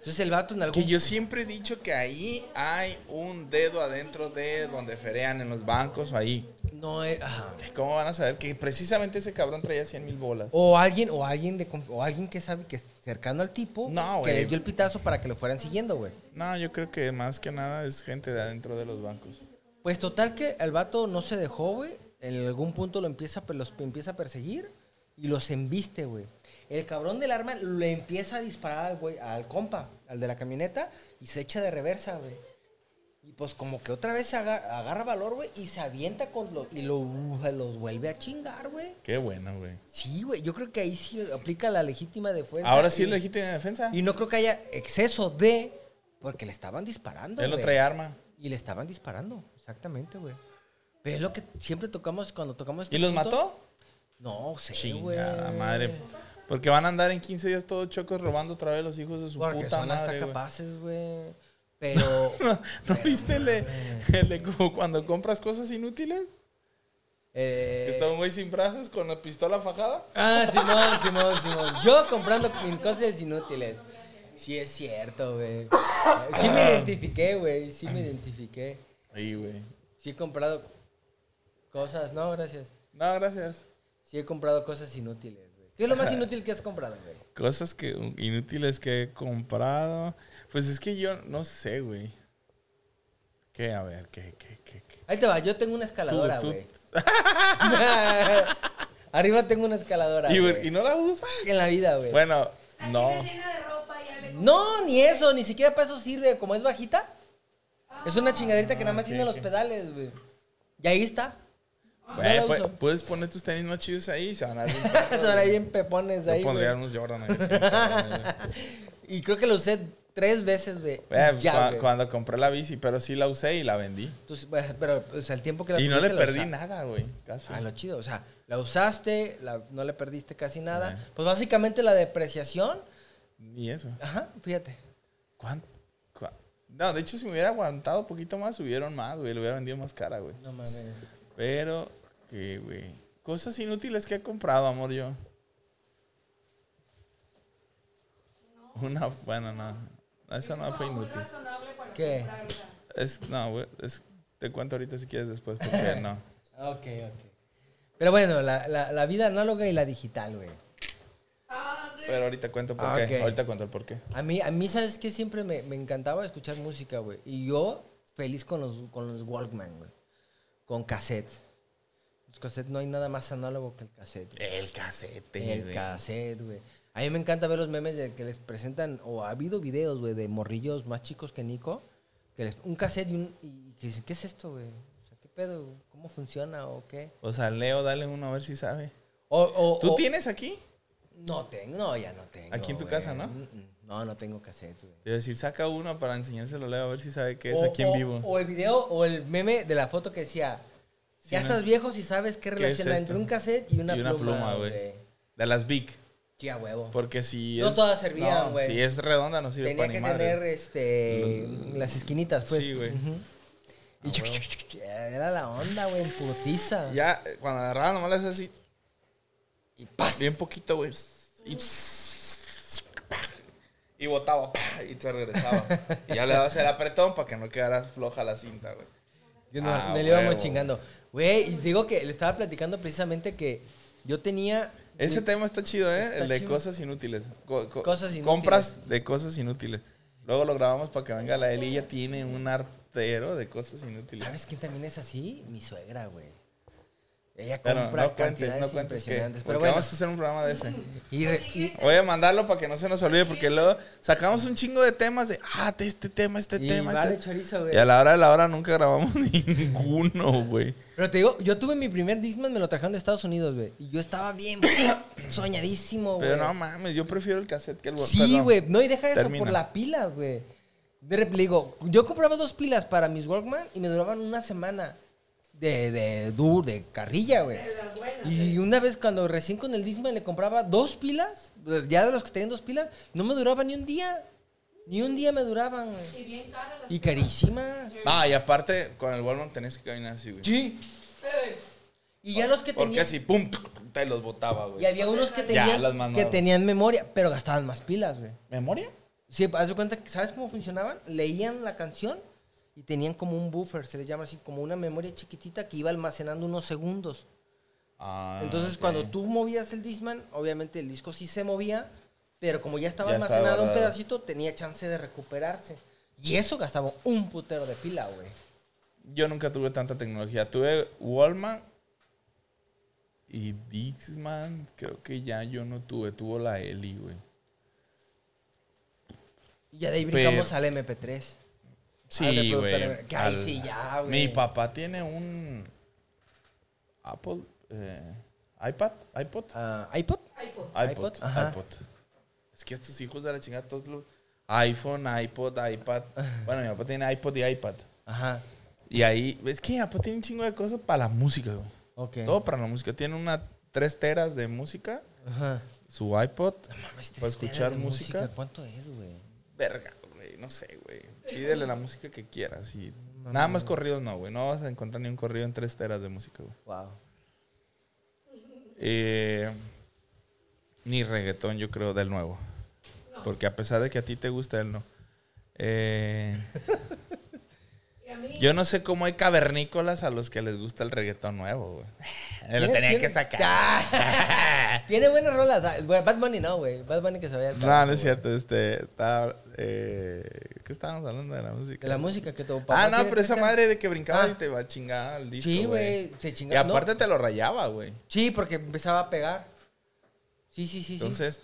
Entonces el vato en algún Que yo siempre he dicho que ahí hay un dedo adentro de donde ferean en los bancos, ahí. no es- ajá. ¿Cómo van a saber que precisamente ese cabrón traía 100 mil bolas? O alguien, o alguien de o alguien que sabe que es cercano al tipo No, que le dio el pitazo para que lo fueran siguiendo, güey. No, yo creo que más que nada es gente de adentro de los bancos. Pues total que el vato no se dejó, güey. En algún punto lo empieza, los empieza a perseguir y los embiste, güey. El cabrón del arma le empieza a disparar al güey, al compa, al de la camioneta, y se echa de reversa, güey. Y pues como que otra vez se agarra, agarra valor, güey, y se avienta con los, y lo, los vuelve a chingar, güey. Qué bueno, güey. Sí, güey, yo creo que ahí sí aplica la legítima defensa. Ahora sí y- es legítima defensa. Y no creo que haya exceso de, porque le estaban disparando, Él no trae arma. Y le estaban disparando, exactamente, güey. Pero es lo que siempre tocamos cuando tocamos este ¿Y los mató? No sé, güey. Madre. Porque van a andar en 15 días todos chocos robando otra vez los hijos de su Porque puta son hasta madre. güey. capaces, güey. Pero. ¿No viste el de, el de como cuando compras cosas inútiles? eh, Que está un güey sin brazos con la pistola fajada. Ah, Simón, Simón, Simón. Yo comprando cosas inútiles. Sí, es cierto, güey. Sí me identifiqué, güey. Sí me identifiqué. Ahí, güey. Sí he comprado cosas. No, gracias. No, gracias. Sí he comprado cosas inútiles. ¿Qué es lo más inútil que has comprado, güey? Cosas que inútiles que he comprado. Pues es que yo no sé, güey. ¿Qué? A ver, ¿qué, qué, qué, qué? Ahí te va, yo tengo una escaladora, tú- güey. Arriba tengo una escaladora. ¿Y, güey. ¿Y no la usas? En la vida, güey. Bueno, La no. tienes llena de ropa y ya le No, ni eso, ni siquiera para eso sirve. Como es bajita, es una chingaderita que nada más ok, tiene los pedales, güey. Y ahí está. Güey, uso. puedes poner tus tenis más chidos ahí y se van a ver bien Se van ahí en pepones Yo ahí, pondría unos Jordan ahí, Y creo que lo usé tres veces, güey. Eh, pues, güey. cuando compré la bici, pero sí la usé y la vendí. Entonces, pero, o sea, el tiempo que la Y no le perdí nada, güey. Casi. Ah, lo chido. O sea, la usaste, la- no le perdiste casi nada. Ajá. Pues básicamente la depreciación. Ni eso. Ajá, fíjate. ¿Cuánto? No, de hecho, si me hubiera aguantado un poquito más, subieron más, güey. Lo hubiera vendido más cara, güey. No mames. Pero, que, güey. Cosas inútiles que he comprado, amor, yo. Una, bueno, no. Eso no fue Muy inútil. ¿Qué? Es, no, güey, es, te cuento ahorita si quieres después, porque no. Ok, ok. Pero bueno, la, la, la vida análoga y la digital, güey. Ah. Pero ahorita cuento por Ah, qué. ok. Ahorita cuento el por qué. A mí, a mí ¿sabes qué? Siempre me, me encantaba escuchar música, güey. Y yo feliz con los, con los Walkman, güey. Con cassettes. Los cassettes no hay nada más análogo que el cassette. güey. El casete. El güey. cassette, güey. A mí me encanta ver los memes de que les presentan, o ha habido videos, güey, de morrillos más chicos que Nico, que les, un cassette y un, y que dicen, ¿qué es esto, güey? O sea, ¿qué pedo? ¿Cómo funciona o qué? O sea, Leo, dale uno a ver si sabe. O, o- ¿Tú o- tienes aquí? No tengo, no, ya no tengo. Aquí en tu güey. casa, ¿no? Mm, mm. No, no tengo cassette, güey. Es decir, saca uno para enseñárselo a Leo a ver si sabe qué es aquí en vivo. O el video o el meme de la foto que decía, Sí, ya estás viejo si sabes qué ¿Qué relación es entre un cassette y una, y una pluma, güey. De las Big. Sí, a huevo. Porque si No es. todas servían, no, güey. Si es redonda, no sirve Tenía para que tener este las esquinitas, pues. Sí, güey. Y era la onda, güey, en putiza. Ya, eh, cuando agarraba, nomás le hacía así. Y paz. Bien poquito, güey. Y. Y botaba. Y se regresaba. y ya le dabas el apretón para que no quedara floja la cinta, güey. No, Ah, me le íbamos chingando. Güey, y digo que le estaba platicando precisamente que yo tenía. Ese mi- tema está chido, ¿eh? Está el de chido. cosas inútiles. Co- co- Cosas inútiles. Compras de cosas inútiles. Luego lo grabamos para que venga la Eli. Ella tiene un artero de cosas inútiles. ¿Sabes quién también es así? Mi suegra, güey. Ella Pero compra no cuentes, cantidades no cuentes impresionantes. Pero bueno, vamos a hacer un programa de ese. y, re- y- Voy a mandarlo para que no se nos olvide, porque luego sacamos un chingo de temas de, ah, de este tema, este y tema, vale este. chorizo, güey. Y a la hora de la hora nunca grabamos ninguno, güey. Pero te digo, yo tuve mi primer Discman, me lo trajeron de Estados Unidos, güey. Y yo estaba bien soñadísimo, güey. Pero no mames, yo prefiero el cassette que el Sí, perdón. güey. No, y deja eso Termina. por la pila, güey. De le digo, yo compraba dos pilas para mis Walkman y me duraban una semana de, de, dur, de carrilla, güey. De las buenas. Y una vez cuando recién con el Discman le compraba dos pilas, ya de los que tenían dos pilas, no me duraba ni un día. Ni un día me duraban, güey. Y bien caras las Y carísimas. Ah, y aparte, con el Walmart tenés que caminar así, güey. Sí. Eh, Y ya los que Porque tenían... así, pum, te los botaba, güey. Y había unos que Ya, tenían, que tenían memoria, pero gastaban más pilas, güey. ¿Memoria? Sí, haz de cuenta que, ¿sabes cómo funcionaban? Leían la canción y tenían como un buffer, se les llama así, como una memoria chiquitita que iba almacenando unos segundos. Ah, Entonces, cuando tú movías el Discman, obviamente el disco sí se movía, pero como ya estaba Ya almacenado estaba un pedacito, tenía chance de recuperarse. Y eso gastaba un putero de pila, güey. Yo nunca tuve tanta tecnología. Tuve Walmart y Dixman. Creo que ya yo no tuve. Tuvo la Eli, güey. Y ya de ahí Pero- brincamos al MP3. Sí, Al güey. ahí sí, ya, güey. Mi papá tiene un Apple eh, iPad, iPod, Ah, ¿iPod? iPod. iPod, iPod, ajá. iPod. Es que estos hijos de la chingada todos los iPhone, iPod, iPad. Bueno, mi papá tiene iPod y iPad. Ajá. Y ahí, es que mi papá tiene un chingo de cosas para la música, güey. Ok. Todo para la música. Tiene una 3 teras de música, Ajá. su iPod. Mames, ¿Para tres escuchar teras de música? ¿Cuánto es, güey? Verga, güey, no sé, güey. Pídele la música que quieras. Y nada más corridos no, güey. No vas a encontrar ni un corrido en 3 teras de música, güey. Wow. Eh, ni reggaetón, yo creo, del nuevo. Porque a pesar de que a ti te gusta, él no. Eh, yo no sé cómo hay cavernícolas a los que les gusta el reggaetón nuevo, güey. Me lo ¿Tiene- tenía que sacar. Ah, Tiene buenas rolas. ah, Bad Bunny no, güey. Bad Bunny que se vaya No, no es cierto. Este, está, eh, ¿Qué estábamos hablando de la música? De la música que tu papá Ah, no, pero esa madre de que brincaba Ah. y te va a chingar el disco, Sí, güey. Se Y chingaba. no, aparte te lo rayaba, güey. Sí, porque empezaba a pegar. Sí, sí, sí, sí. Entonces,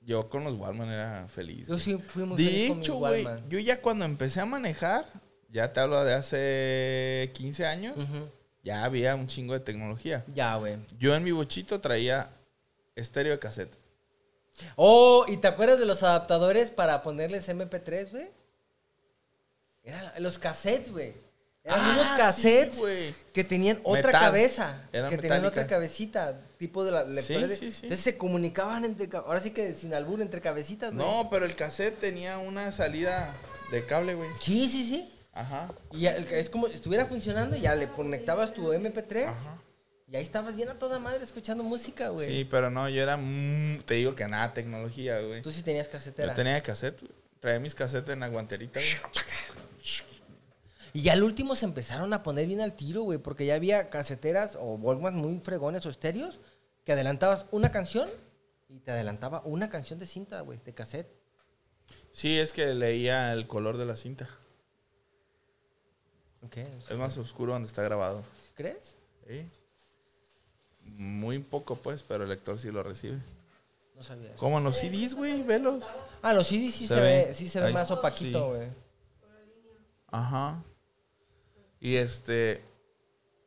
yo con los Walman era feliz. Yo sí fui muy De feliz hecho, güey, yo ya cuando empecé a manejar, ya te hablo de hace 15 años, ya había un chingo de tecnología. Ya, güey. Yo en mi bochito traía estéreo de cassette. Oh, ¿y te acuerdas de los adaptadores para ponerles MP3, güey? Eran los cassettes, güey. Eran Ah, unos cassettes que tenían otra Metal. cabeza. Que tenían otra cabecita, tipo de la lectores. de- sí, sí. Entonces se comunicaban entre... Ahora sí que sin albur, entre cabecitas, güey. No, pero el cassette tenía una salida de cable, güey. Sí, sí, sí. Ajá. Y es como si estuviera funcionando, ya le conectabas tu MP3 Ajá. Y ahí estabas bien a toda madre escuchando música, güey. Sí, pero no, yo era. mm, te digo que nada, tecnología, güey. Tú sí tenías casetera. Yo tenía cassette, güey. Traía mis casetes en la guanterita, güey. Y ya al último se empezaron a poner bien al tiro, güey, porque ya había caseteras o Walkman muy fregones o estéreos que adelantabas una canción y te adelantaba una canción de cinta, güey, de cassette. Sí, es que leía el color de la cinta. Ok, Es más oscuro donde está grabado. ¿Crees? Sí. Muy poco, pues, pero el lector sí lo recibe. No sabía eso. Como en los CDs, güey, velos. Ah, los CDs sí se, Se ve, sí se ve más opaquito, Sí. güey. Ajá. Y este.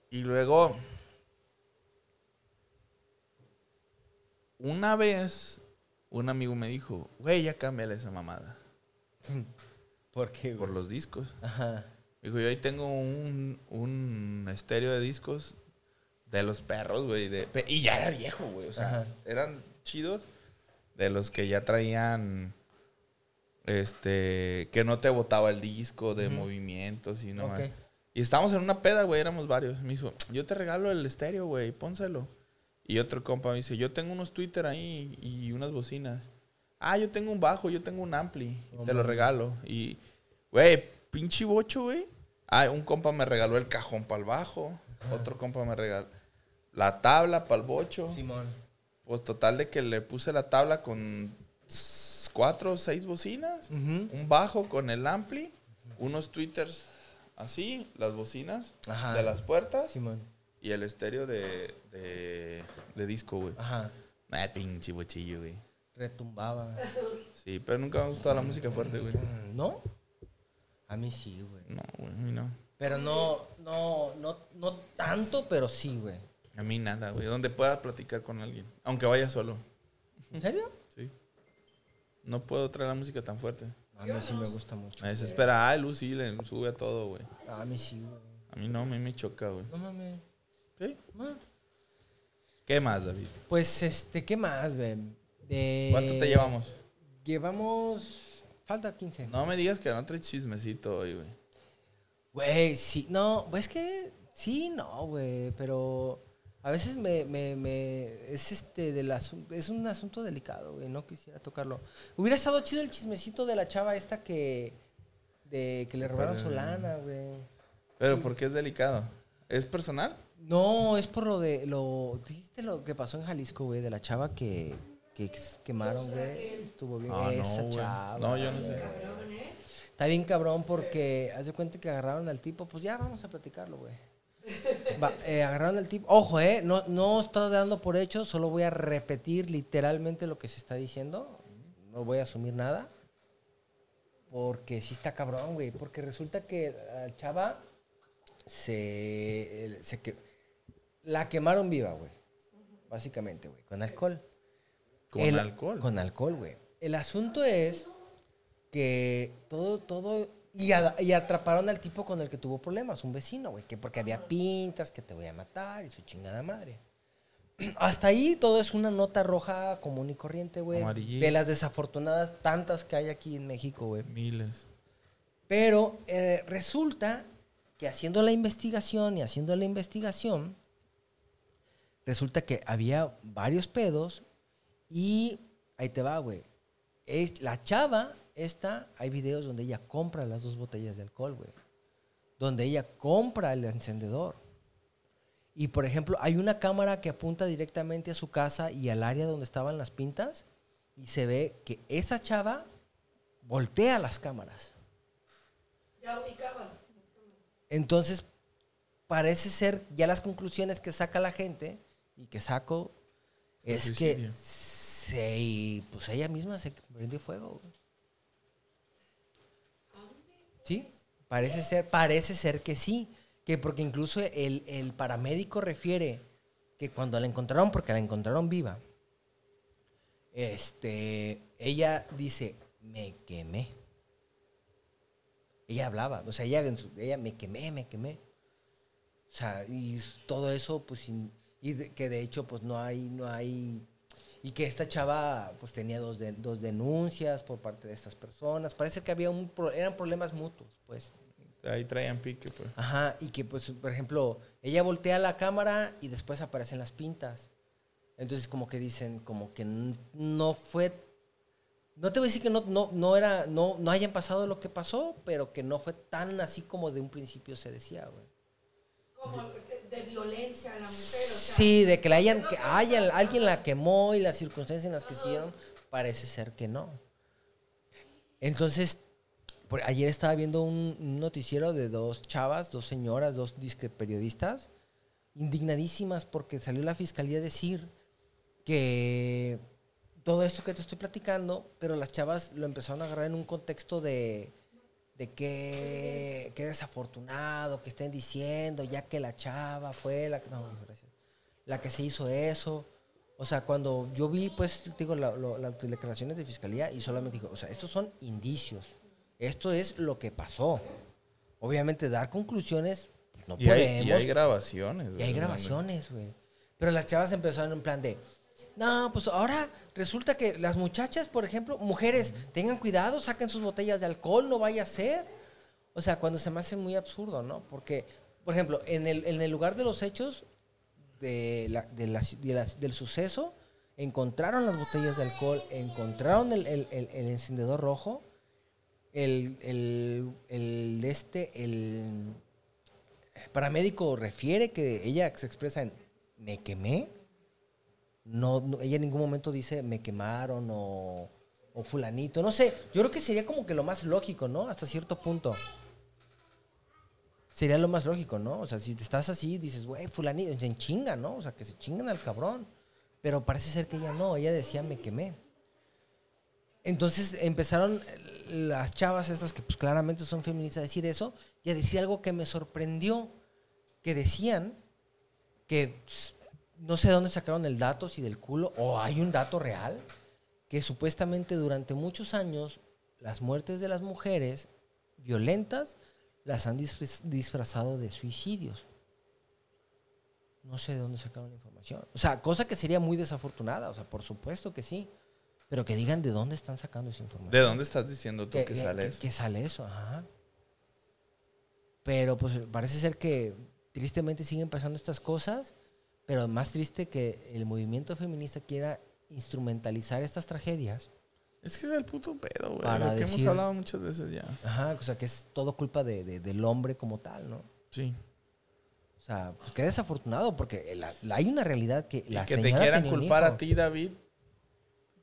Y luego. Una vez, un amigo me dijo, güey, ya cámbiale esa mamada. ¿Por qué, güey? Por los discos. Ajá. Dijo, yo ahí tengo un, un estéreo de discos de los perros, güey. de- Y ya era viejo, güey. O sea, Ajá. eran chidos. De los que ya traían. Este. Que no te botaba el disco de movimientos y no. Y estábamos en una peda, güey. Éramos varios. Me dijo, yo te regalo el estéreo, güey. Pónselo. Y otro compa me dice, yo tengo unos Twitter ahí y unas bocinas. Ah, yo tengo un bajo, yo tengo un ampli. te lo regalo. Y, güey, pinche bocho, güey. Ah, un compa me regaló el cajón para el bajo. Otro compa me regaló la tabla para el bocho. Simón. Pues total de que le puse la tabla con cuatro o seis bocinas. Un bajo con el ampli. Unos tweeters así, las bocinas Ajá. de las puertas. Simón. Y el estéreo de, de, de disco, güey. Ajá. Ah, pinche bochillo, güey. Retumbaba. Sí, pero nunca me ha gustado la música fuerte, güey. Mm, ¿No? A mí sí, güey. No, güey, a mí no. Pero no, no, no, no tanto, pero sí, güey. A mí nada, güey. Donde pueda platicar con alguien. Aunque vaya solo. ¿En serio? Sí. No puedo traer la música tan fuerte. A mí sí me gusta mucho. Me desespera. Ah, Luz sí le sube a todo, güey. A mí sí, güey. A mí no, a mí me choca, güey. No mames. ¿Sí? ¿Qué más, David? Pues, este, ¿qué más, güey? De... ¿Cuánto te llevamos? Llevamos... Falta 15. No me digas que no traes chismecito hoy, güey. Güey, sí, no, pues es que sí, no, güey, pero a veces me, me, me es este del asun- es un asunto delicado, güey, no quisiera tocarlo. Hubiera estado chido el chismecito de la chava esta que de que le robaron su lana, güey. Pero ¿por qué es delicado? ¿Es personal? No, es por lo de lo ¿viste lo que pasó en Jalisco, güey, de la chava que que quemaron, güey? Estuvo bien Ah, esa chava. No, yo no sé. Está bien cabrón porque haz de cuenta que agarraron al tipo, pues ya vamos a platicarlo, güey. Va, eh, agarraron al tipo. Ojo, eh, no, no estoy dando por hecho, solo voy a repetir literalmente lo que se está diciendo. No voy a asumir nada. Porque sí está cabrón, güey. Porque resulta que la chava se, se que, la quemaron viva, güey. Básicamente, güey. Con alcohol. Con El- alcohol. Con alcohol, güey. El asunto es que todo, todo. Y, a- y atraparon al tipo con el que tuvo problemas, un vecino, güey. Que porque había pintas, que te voy a matar y su chingada madre. Hasta ahí todo es una nota roja común y corriente, güey. De las desafortunadas tantas que hay aquí en México, güey. Miles. Pero eh, resulta que haciendo la investigación y haciendo la investigación, resulta que había varios pedos y ahí te va, güey. Es, la chava, esta, hay videos donde ella compra las dos botellas de alcohol, güey. Donde ella compra el encendedor. Y por ejemplo, hay una cámara que apunta directamente a su casa y al área donde estaban las pintas y se ve que esa chava voltea las cámaras. Ya ubicaba. Entonces, parece ser ya las conclusiones que saca la gente y que saco es que se, pues ella misma se prendió fuego. güey. Sí, parece ser, parece ser que sí, que porque incluso el, el paramédico refiere que cuando la encontraron, porque la encontraron viva, este, ella dice, me quemé. Ella hablaba, o sea, ella, ella me quemé, me quemé. O sea, y todo eso, pues, y que de hecho, pues, no hay, no hay, y que esta chava, pues, tenía dos, de- dos denuncias por parte de estas personas. Parece que había un, pro- eran problemas mutuos, pues. Ahí traían pique, pues. Ajá, y que pues, por ejemplo, ella voltea la cámara y después aparecen las pintas. Entonces como que dicen, como que n- no fue... No te voy a decir que no, no, no era, no, no hayan pasado lo que pasó, pero que no fue tan así como de un principio se decía, güey. Como de, de violencia a la mujer. O Sí, de que la hayan, que hayan, alguien la quemó y las circunstancias en las que hicieron, parece ser que no. Entonces, ayer estaba viendo un, noticiero de dos chavas, dos señoras, dos periodistas, indignadísimas porque salió la fiscalía a decir que todo esto que te estoy platicando, pero las chavas lo empezaron a agarrar en un contexto de, de que, que desafortunado que estén diciendo, ya que la chava fue la que, no, gracias, la que se hizo eso. O sea, cuando yo vi, pues, digo, la- lo- las declaraciones de fiscalía y solamente dijo, o sea, estos son indicios. Esto es lo que pasó. Obviamente, dar conclusiones, pues, no Y hay, y podemos. hay grabaciones, Y hay grabaciones, güey. Pero las chavas empezaron en plan de, no, pues ahora resulta que las muchachas, por ejemplo, mujeres, tengan cuidado, saquen sus botellas de alcohol, no vaya a ser. O sea, cuando se me hace muy absurdo, ¿no? Porque, por ejemplo, en el, en el lugar de los hechos de del suceso, encontraron las botellas de alcohol, encontraron el, encendedor rojo, el de este, el paramédico refiere que ella se expresa en me quemé. No, no- ella en ningún momento dice me quemaron o, o fulanito. No sé, yo creo que sería como que lo más lógico, ¿no? Hasta cierto punto. Sería lo más lógico, ¿no? O sea, si te estás así, dices, güey, fulanito, se chinga, ¿no? O sea, que se chingan al cabrón. Pero parece ser que ella no, ella decía me quemé. Entonces empezaron las chavas estas que pues claramente son feministas a decir eso y a decir algo que me sorprendió, que decían que ps, no sé de dónde sacaron el dato, si del culo, o hay un dato real, que supuestamente durante muchos años las muertes de las mujeres violentas las han disfraz- disfrazado de suicidios. No sé de dónde sacaron la información. O sea, cosa que sería muy desafortunada, o sea, por supuesto que sí. Pero que digan de dónde están sacando esa información. ¿De dónde estás diciendo tú que- sale que- eso? que sale eso, ajá. Pero pues parece ser que tristemente siguen pasando estas cosas, pero más triste que el movimiento feminista quiera instrumentalizar estas tragedias. Es que es el puto pedo, güey. Para Lo que decir- hemos hablado muchas veces ya. Ajá, o sea, que es todo culpa de- de- del hombre como tal, ¿no? Sí. O sea, pues qué desafortunado, porque la- la- hay una realidad que Y la que te señora quieran tenía un culpar hijo. a ti, David,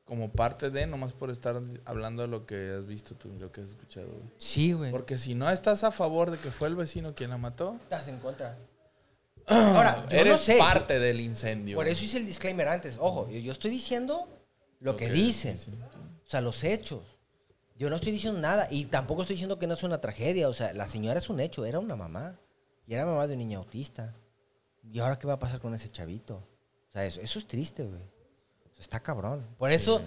como parte de, nomás por estar hablando de lo que has visto tú, lo que has escuchado. güey. Sí, güey. Porque si no estás a favor de que fue el vecino quien la mató, Estás en contra. Ahora, yo eres no sé. parte del incendio. Por eso hice el disclaimer antes. Ojo, yo, yo estoy diciendo lo que Ok, dicen. O sea, los hechos. Yo no estoy diciendo nada. Y tampoco estoy diciendo que no es una tragedia. O sea, la señora es un hecho. Era una mamá. Y era mamá de un niño autista. ¿Y ahora qué va a pasar con ese chavito? O sea, eso, eso es triste, güey. Está cabrón. Por eso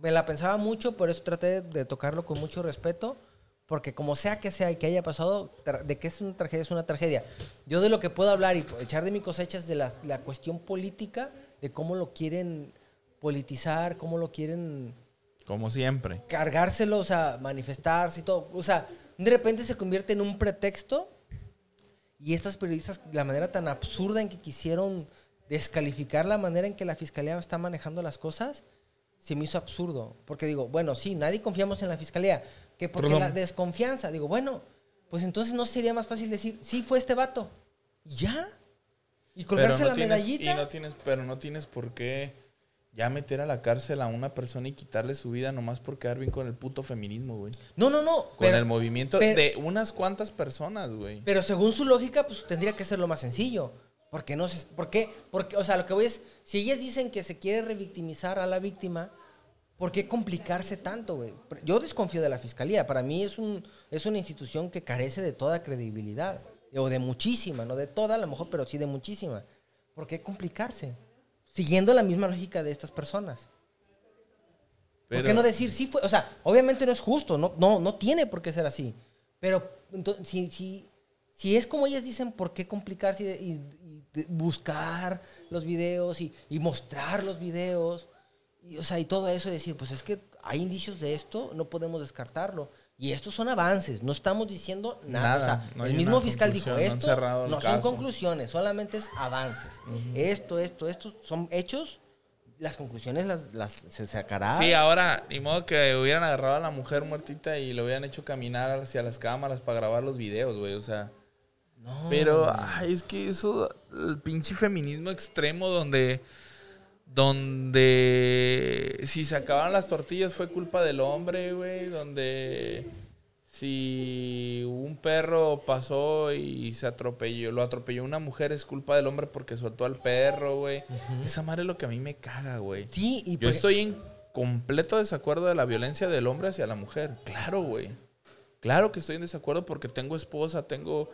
me la pensaba mucho. Por eso traté de tocarlo con mucho respeto. Porque como sea que sea y que haya pasado, de que es una tragedia, es una tragedia. Yo de lo que puedo hablar y echar de mi cosecha es de la, la cuestión política, de cómo lo quieren politizar, cómo lo quieren Como siempre. cargárselo, o sea, manifestarse y todo. O sea, de repente se convierte en un pretexto y estas periodistas, la manera tan absurda en que quisieron descalificar la manera en que la fiscalía está manejando las cosas, se me hizo absurdo. Porque digo, bueno, sí, nadie confiamos en la fiscalía. Que porque Perdón. la desconfianza, digo, bueno, pues entonces no sería más fácil decir, sí, fue este vato. Y ya. Y colgarse no la tienes- medallita. Y no tienes, pero no tienes por qué ya meter a la cárcel a una persona y quitarle su vida nomás por quedar bien con el puto feminismo, güey. No, no, no. Con pero- el movimiento pero- de unas cuantas personas, güey. Pero según su lógica, pues tendría que ser lo más sencillo. Porque no se, ¿por qué? Porque, o sea, lo que voy es, si ellas dicen que se quiere revictimizar a la víctima, ¿por qué complicarse tanto, güey? Yo desconfío de la fiscalía. Para mí es un, es una institución que carece de toda credibilidad. O de muchísima, no de toda a lo mejor, pero sí de muchísima. ¿Por qué complicarse? Siguiendo la misma lógica de estas personas. ¿Por Pero- qué no decir sí fue? O sea, obviamente no es justo, no, no, no tiene por qué ser así. Pero entonces, si, si, si es como ellas dicen, ¿por qué complicarse y, y- y buscar los videos y, y mostrar los videos? Y, o sea, y todo eso y decir, pues es que hay indicios de esto, no podemos descartarlo. Y estos son avances, no estamos diciendo nada. Nada, o sea, no el mismo fiscal dijo no esto, el no son caso". conclusiones, solamente es avances. Esto, esto, estos son hechos, las conclusiones las, las se sacará. Sí, ahora, ni modo que hubieran agarrado a la mujer muertita y lo hubieran hecho caminar hacia las cámaras para grabar los videos, güey. O sea. No. Pero, ay, es que eso, el pinche feminismo extremo donde. Donde. Si se acabaron las tortillas fue culpa del hombre, güey. Donde. Si un perro pasó y se atropelló, lo atropelló una mujer, es culpa del hombre porque soltó al perro, güey. Esa madre es lo que a mí me caga, güey. Sí, y Yo por- estoy en completo desacuerdo de la violencia del hombre hacia la mujer. Claro, güey. Claro que estoy en desacuerdo porque tengo esposa, tengo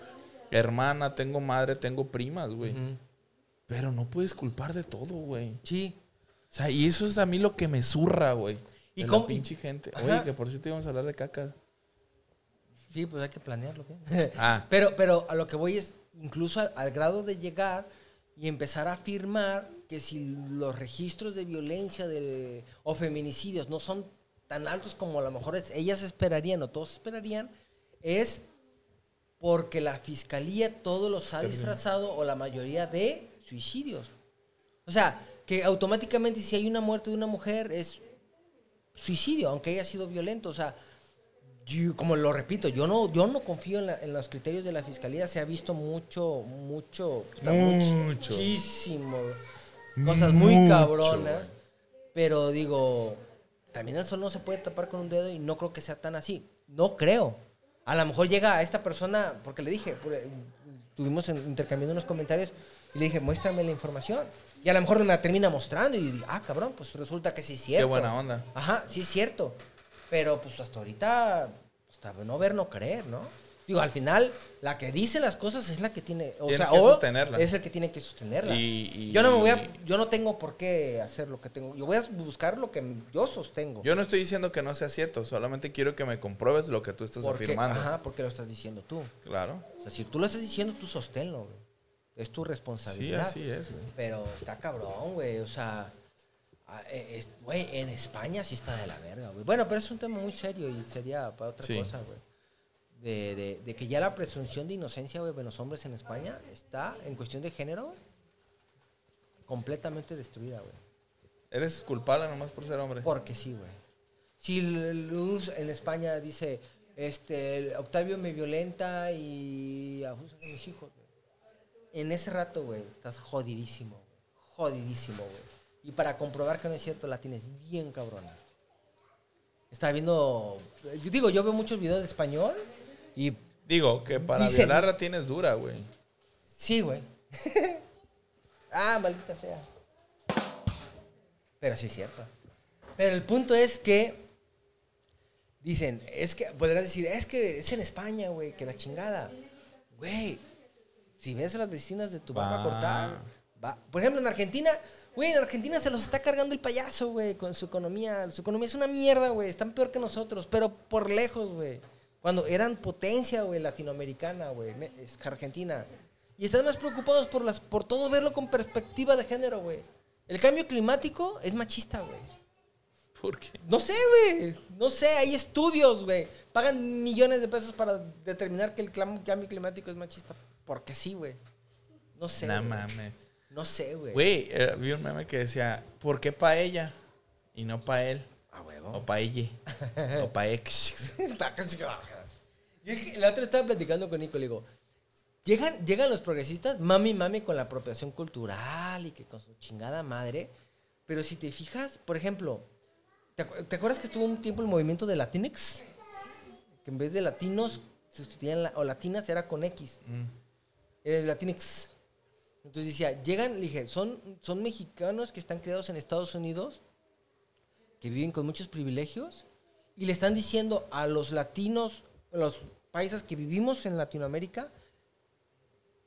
hermana, tengo madre, tengo primas, güey. Pero no puedes culpar de todo, güey. Sí. O sea, y eso es a mí lo que me zurra, güey. ¿Y ¿Y cómo- cómo? pinche gente. Ajá. Oye, que por cierto íbamos a hablar de cacas. Sí, pues hay que planearlo. bien. Ah. Pero, pero a lo que voy es, incluso al, al grado de llegar y empezar a afirmar que si los registros de violencia de, o feminicidios no son tan altos como a lo mejor es- ellas esperarían o todos esperarían, es porque la fiscalía todo los ha disfrazado o la mayoría de suicidios. O sea, que automáticamente si hay una muerte de una mujer es suicidio, aunque haya sido violento. O sea, yo- como lo repito, yo no, yo no confío en, la- en los criterios de la fiscalía. Se ha visto mucho, mucho, Mucho. muchísimo, cosas muy cabronas. Pero digo, también el sol no se puede tapar con un dedo y no creo que sea tan así. No creo. A lo mejor llega a esta persona, porque le dije, estuvimos en- intercambiando unos comentarios y le dije, muéstrame la información. Y a lo mejor me la termina mostrando y digo, ah, cabrón, pues resulta que sí es cierto. Qué buena onda. Ajá, sí es cierto. Pero pues hasta ahorita, hasta no ver, no creer, ¿no? Digo, al final, la que dice las cosas es la que tiene, o Tienes sea, que o sostenerla. es el que tiene que sostenerla. Y- y- yo no me voy a, yo no tengo por qué hacer lo que tengo. Yo voy a buscar lo que yo sostengo. Yo no estoy diciendo que no sea cierto, solamente quiero que me compruebes lo que tú estás porque, afirmando. Ajá, porque lo estás diciendo tú. Claro. O sea, si tú lo estás diciendo, tú sosténlo, güey. Es tu Sí, responsabilidad. así es, güey. Pero está cabrón, güey. O sea, güey, en España sí está de la verga, güey. Bueno, pero es un tema muy serio y sería para otra Sí. cosa, güey. De, de- de que ya la presunción de inocencia, güey, de los hombres en España está, en cuestión de género, completamente destruida, güey. Eres culpable nomás por ser hombre. Porque sí, güey. Si Luz en España dice, este, Octavio me violenta y abusa de mis hijos. En ese rato, güey, estás jodidísimo, güey. Jodidísimo, güey. Y para comprobar que no es cierto, la tienes bien cabrona. Estaba viendo, yo digo, yo veo muchos videos de español y Digo, que para Dicen- violarla tienes dura, güey. Sí, güey. ah, maldita sea. Pero sí es cierto. Pero el punto es que dicen, es que podrás decir, es que es en España, güey, que la chingada. Güey, si ves a las vecinas de tu barba Va. cortar, va. Por ejemplo, en Argentina, güey, en Argentina se los está cargando el payaso, güey, con su economía. Su economía es una mierda, güey. Están peor que nosotros, pero por lejos, güey. Cuando eran potencia, güey, latinoamericana, güey, Argentina. Y están más preocupados por, las, por todo verlo con perspectiva de género, güey. El cambio climático es machista, güey. ¿Por qué? No sé, güey. No sé, hay estudios, güey. Pagan millones de pesos para determinar que el cambio climático es machista. Porque sí, güey. No sé. No mames. No sé, güey. Güey, eh, vi un meme que decía, ¿por qué pa' ella? Y no pa' él. A huevo. O pa' ella. o pa' ex. Y es que la otra estaba platicando con Nico, le digo, llegan, llegan los progresistas, mami, mami, con la apropiación cultural y que con su chingada madre. Pero si te fijas, por ejemplo, ¿te, acu- te acuerdas que estuvo un tiempo el movimiento de Latinx? Que en vez de latinos, sustituían la- o latinas era con X. Mm. El Latinx. Entonces decía, llegan, le dije, son, son mexicanos que están criados en Estados Unidos, que viven con muchos privilegios, y le están diciendo a los latinos, los países que vivimos en Latinoamérica,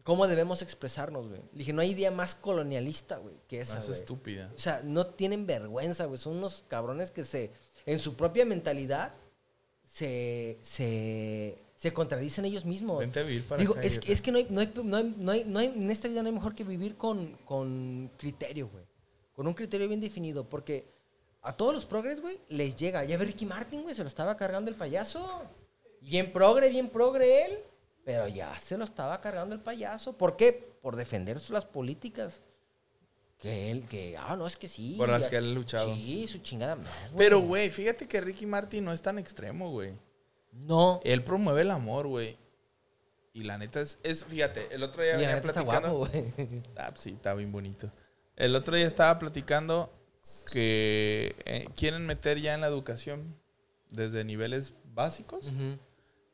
cómo debemos expresarnos, güey. Le dije, no hay idea más colonialista, güey, que esa, Más güey. estúpida. O sea, no tienen vergüenza, güey. Son unos cabrones que se, en su propia mentalidad, se, se, se contradicen ellos mismos. Vente a vivir para Digo, acá, es, idiota. es que no hay, no, hay, no, hay, no, hay, no hay- en esta vida no hay mejor que vivir con, con criterio, güey. Con un criterio bien definido. Porque a todos los progres, güey, les llega. Ya ve Ricky Martin, güey, se lo estaba cargando el payaso. Bien progre, bien progre él, pero ya se lo estaba cargando el payaso. ¿Por qué? Por defender las políticas. Que él, que, ah, no, es que sí. Por las ya- que él ha luchado. Sí, su chingada. madre, Pero, güey, fíjate que Ricky Martin no es tan extremo, güey. No. Él promueve el amor, güey. Y la neta es, es, fíjate, el otro día venía neta está platicando. guapo, güey. Ah, pues sí, está bien bonito. El otro día estaba platicando que eh, quieren meter ya en la educación, desde niveles básicos,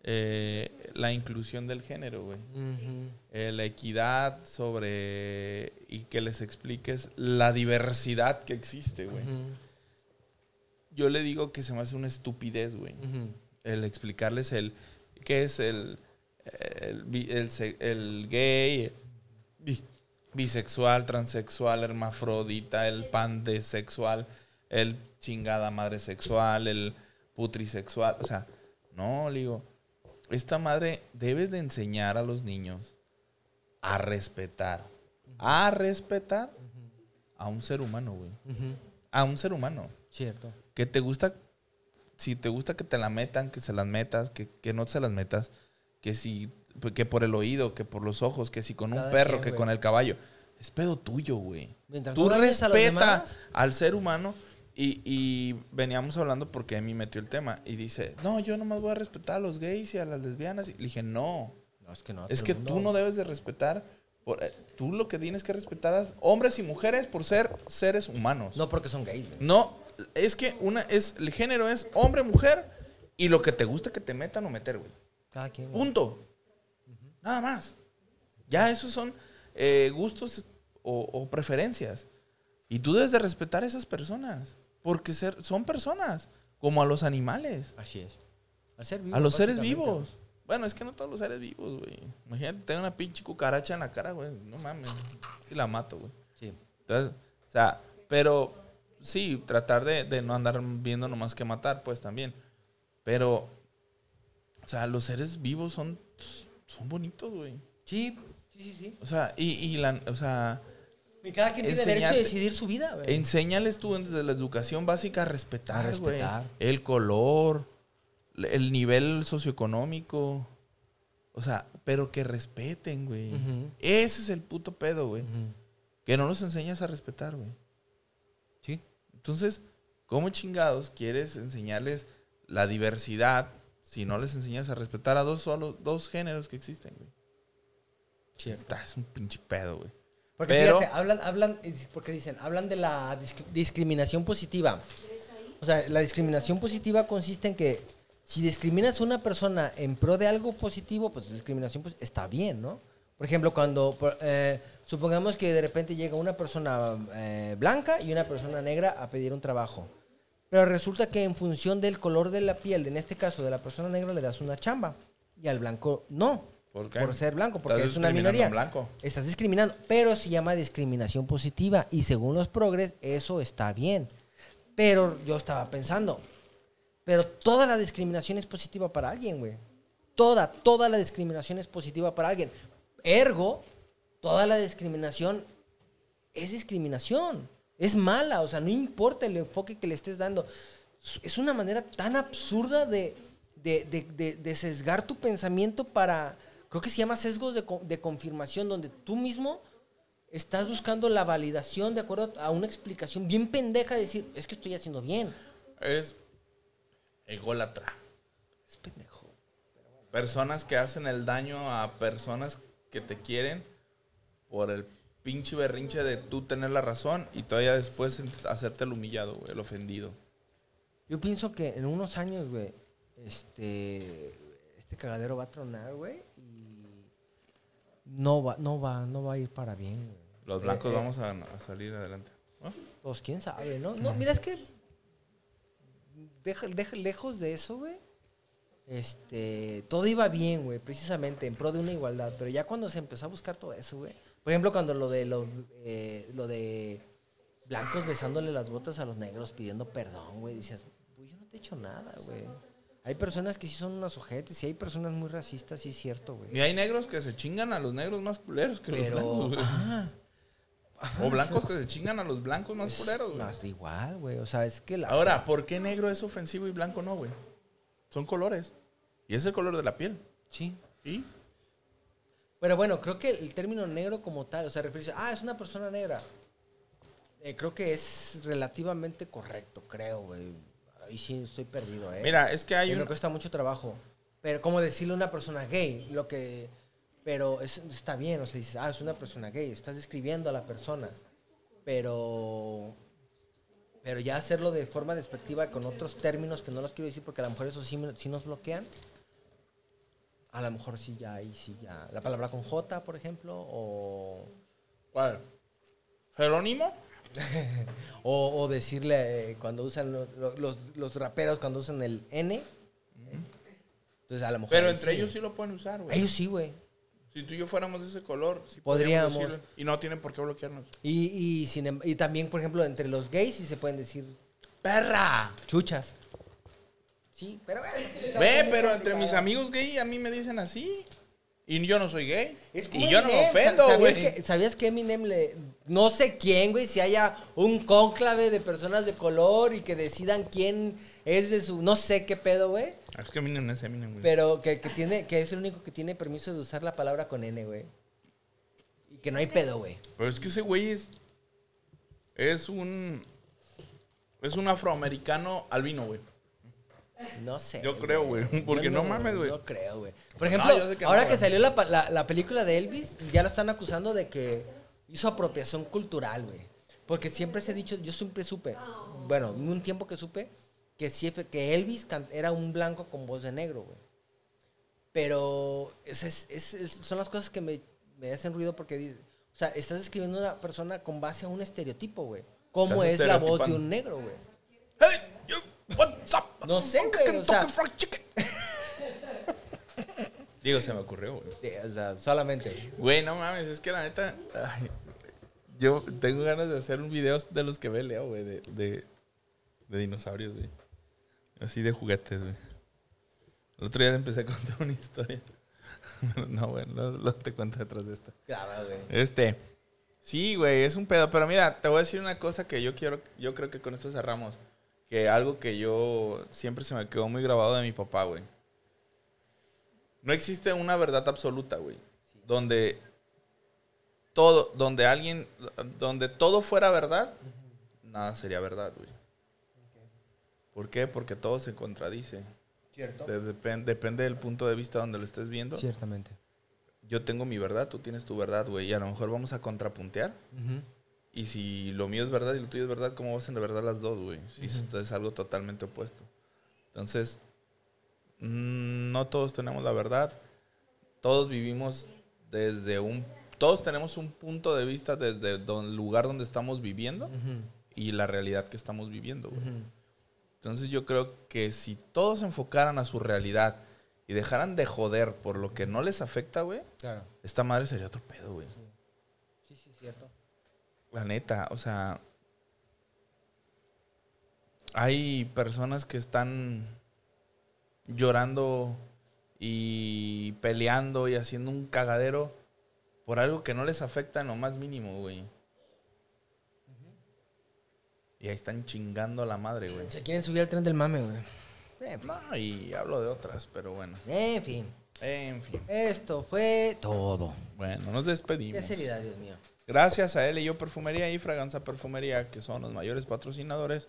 eh, la inclusión del género, güey. Eh, la equidad sobre... y que les expliques la diversidad que existe, güey. Yo le digo que se me hace una estupidez, güey. El explicarles el qué es el el, el gay, bi- bisexual, transexual, hermafrodita, el pandesexual, el chingada madre sexual, el putrisexual, o sea, no, le digo, esta madre debes de enseñar a los niños a respetar, a respetar a un ser humano, güey, a un ser humano. Cierto. que te gusta, si te gusta que te la metan, que se las metas, que, que no se las metas, que si, que por el oído, que por los ojos, que si con un perro, quien, que con el caballo. Es pedo tuyo, güey. Tú respeta al ser humano y, y veníamos hablando porque a mí metió el tema y dice, no, yo nomás voy a respetar a los gays y a las lesbianas. Y le dije, no, No, es que no. es que tú no debes de respetar, por- eh, tú lo que tienes que respetar a hombres y mujeres por ser seres humanos. No porque son gays, güey. No, es que una es el género es hombre, mujer y lo que te gusta que te metan o meter, güey. Cada quien. güey. Punto. Nada más. Ya esos son eh, gustos o, o preferencias. Y tú debes de respetar a esas personas. Porque ser, son personas. Como a los animales. Así es. Al ser vivo, A los seres vivos. Bueno, es que no todos los seres vivos, güey. Imagínate, tengo una pinche cucaracha en la cara, güey. No mames. Si la mato, güey. Sí. Entonces, o sea, pero sí, tratar de, de no andar viendo nomás que matar, pues también. Pero, o sea, los seres vivos son, son bonitos, güey. Sí, sí, sí, sí. O sea, y, y la, o sea, Y cada quien tiene derecho a decidir su vida, güey. enséñales tú desde la educación básica a respetar, A güey. respetar. El color, el nivel socioeconómico. O sea, pero que respeten, güey. Ese es el puto pedo, güey. Que no los enseñas a respetar, güey. Entonces, ¿cómo chingados quieres enseñarles la diversidad si no les enseñas a respetar a dos solo dos géneros que existen, güey? Está, es un pinche pedo, güey. Porque Pero- fíjate, hablan, hablan, porque dicen, hablan de la disc- discriminación positiva. O sea, la discriminación positiva consiste en que si discriminas a una persona en pro de algo positivo, pues discriminación pues, está bien, ¿no? Por ejemplo, cuando eh, supongamos que de repente llega una persona eh, blanca y una persona negra a pedir un trabajo. Pero resulta que en función del color de la piel, en este caso de la persona negra, le das una chamba. Y al blanco no. ¿Por qué? Por ser blanco, porque es una minoría. blanco. Estás discriminando, pero se llama discriminación positiva. Y según los progres, eso está bien. Pero yo estaba pensando, pero toda la discriminación es positiva para alguien, güey. Toda, toda la discriminación es positiva para alguien. Ergo, toda la discriminación es discriminación. Es mala, o sea, no importa el enfoque que le estés dando. Es una manera tan absurda de, de, de- sesgar tu pensamiento para, creo que se llama sesgos de confirmación, donde tú mismo estás buscando la validación de acuerdo a una explicación bien pendeja de decir, es que estoy haciendo bien. Es ególatra. Es pendejo. Personas que hacen el daño a personas que te quieren por el pinche berrinche de tú tener la razón y todavía después hacerte el humillado, güey, el ofendido. Yo pienso que en unos años, güey, este, este cagadero va a tronar, güey, y no va, no va, no va a ir para bien, güey. Los blancos eh, vamos a, a salir adelante. ¿no? Pues quién sabe, ¿no? No, mira, es que deja, deja- lejos de eso, güey. Este, todo iba bien, güey, precisamente en pro de una igualdad, pero ya cuando se empezó a buscar todo eso, güey. Por ejemplo, cuando lo de lo, eh, lo de blancos besándole las botas a los negros pidiendo perdón, güey, decías, "Güey, yo no te he hecho nada, güey. Hay personas que sí son unos ojetes y hay personas muy racistas, sí es cierto, güey. Y hay negros que se chingan a los negros más culeros que los blancos, güey. ajá, ajá, O blancos que se chingan a los blancos más culeros, güey. más igual, güey. O sea, es que la Ahora, ¿por qué negro es ofensivo y blanco no, güey? Son colores. Y es el color de la piel. Sí. ¿Y? Pero bueno, creo que el término negro como tal, o sea, referirse, ah, es una persona negra. eh, creo que es relativamente correcto, creo, güey. Ahí sí estoy perdido, ¿eh? Mira, es que hay un... me cuesta mucho trabajo. Pero como decirle a una persona gay, lo que... Pero es- está bien, o sea, dices, ah, es una persona gay, estás describiendo a la persona. Pero... Pero ya hacerlo de forma despectiva con otros términos que no los quiero decir porque a lo mejor eso sí, sí nos bloquean. A lo mejor sí ya, ahí sí ya. La palabra con J, por ejemplo, o... ¿Cuál? ¿Jerónimo? O, o decirle eh, cuando usan lo- lo- los, los raperos cuando usan el N. Entonces a lo mejor. Pero entre sí. ellos sí lo pueden usar, güey. Ellos sí, güey. Si tú y yo fuéramos de ese color, sí Podríamos. podríamos. Y no tienen por qué bloquearnos. Y, y, sin em- y también, por ejemplo, entre los gays sí se pueden decir ¡Perra! chuchas. Sí, pero. Ve, pero entre mis amigos gay a mí me dicen así. Y yo no soy gay. Es y yo no me ofendo, Sa- ¿Sabías güey. que, ¿Sabías que Eminem le.? No sé quién, güey, si haya un cónclave de personas de color y que decidan quién es de su. No sé qué pedo, güey. Ah, Es que Eminem no es Eminem, güey. Pero que, que tiene, que es el único que tiene permiso de usar la palabra con N, güey. Y que no hay pedo, güey. Pero es que ese güey es. Es un. Es un afroamericano albino, güey. No sé. Yo creo, güey, porque Yo no mames, güey. No creo, güey. Por ejemplo, yo no, ahora que salió la, la- la película de Elvis, ya lo están acusando de que hizo apropiación cultural, güey. Porque siempre se ha dicho, yo siempre supe, bueno, un tiempo que supe, que, sí, que Elvis era un blanco con voz de negro, güey. Pero es- es- son las cosas que me, me hacen ruido porque, o sea, estás escribiendo a una persona con base a un estereotipo, güey. ¿Cómo es la voz de un negro, güey? Hey, up? No sé, güey, o sea- Kentucky Fried Chicken. Digo, se me ocurrió, güey. Sí, o sea, solamente. Güey, no mames, es que la neta. ay, yo tengo ganas de hacer un video de los que ve Leo, güey, de, de, de dinosaurios, güey. Así de juguetes, güey. El otro día le empecé a contar una historia. no, güey, no, no te cuento detrás de esta. Claro, güey. Este. Sí, güey, es un pedo. Pero mira, te voy a decir una cosa que yo quiero. Yo creo que con esto cerramos. Que algo que yo siempre se me quedó muy grabado de mi papá, güey. No existe una verdad absoluta, güey. Donde todo, donde alguien, donde todo fuera verdad, nada sería verdad, güey. ¿Por qué? Porque todo se contradice. Cierto. De- depen- depende del punto de vista donde lo estés viendo. Ciertamente. Yo tengo mi verdad, tú tienes tu verdad, güey. Y a lo mejor vamos a contrapuntear. Y si lo mío es verdad y lo tuyo es verdad, ¿cómo vas a verdad las dos, güey? Si esto es algo totalmente opuesto. Entonces, mm, no todos tenemos la verdad. Todos vivimos desde un... Todos tenemos un punto de vista desde el lugar donde estamos viviendo y la realidad que estamos viviendo, güey. Entonces yo creo que si todos se enfocaran a su realidad y dejaran de joder por lo que no les afecta, güey, Claro. esta madre sería otro pedo, güey. Sí. La neta, o sea. Hay personas que están llorando y peleando y haciendo un cagadero por algo que no les afecta en lo más mínimo, güey. Y ahí están chingando a la madre, güey. Se quieren subir al tren del mame, güey. En fin. No, y hablo de otras, pero bueno. En fin. En fin. Esto fue todo. Bueno, nos Qué despedimos. seriedad, Dios mío. Gracias a él y yo Perfumería y Fraganza Perfumería, que son los mayores patrocinadores.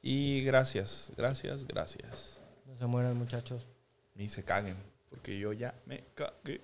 Y gracias, gracias, gracias. No se mueran, muchachos. Ni se caguen, porque yo ya me cagué.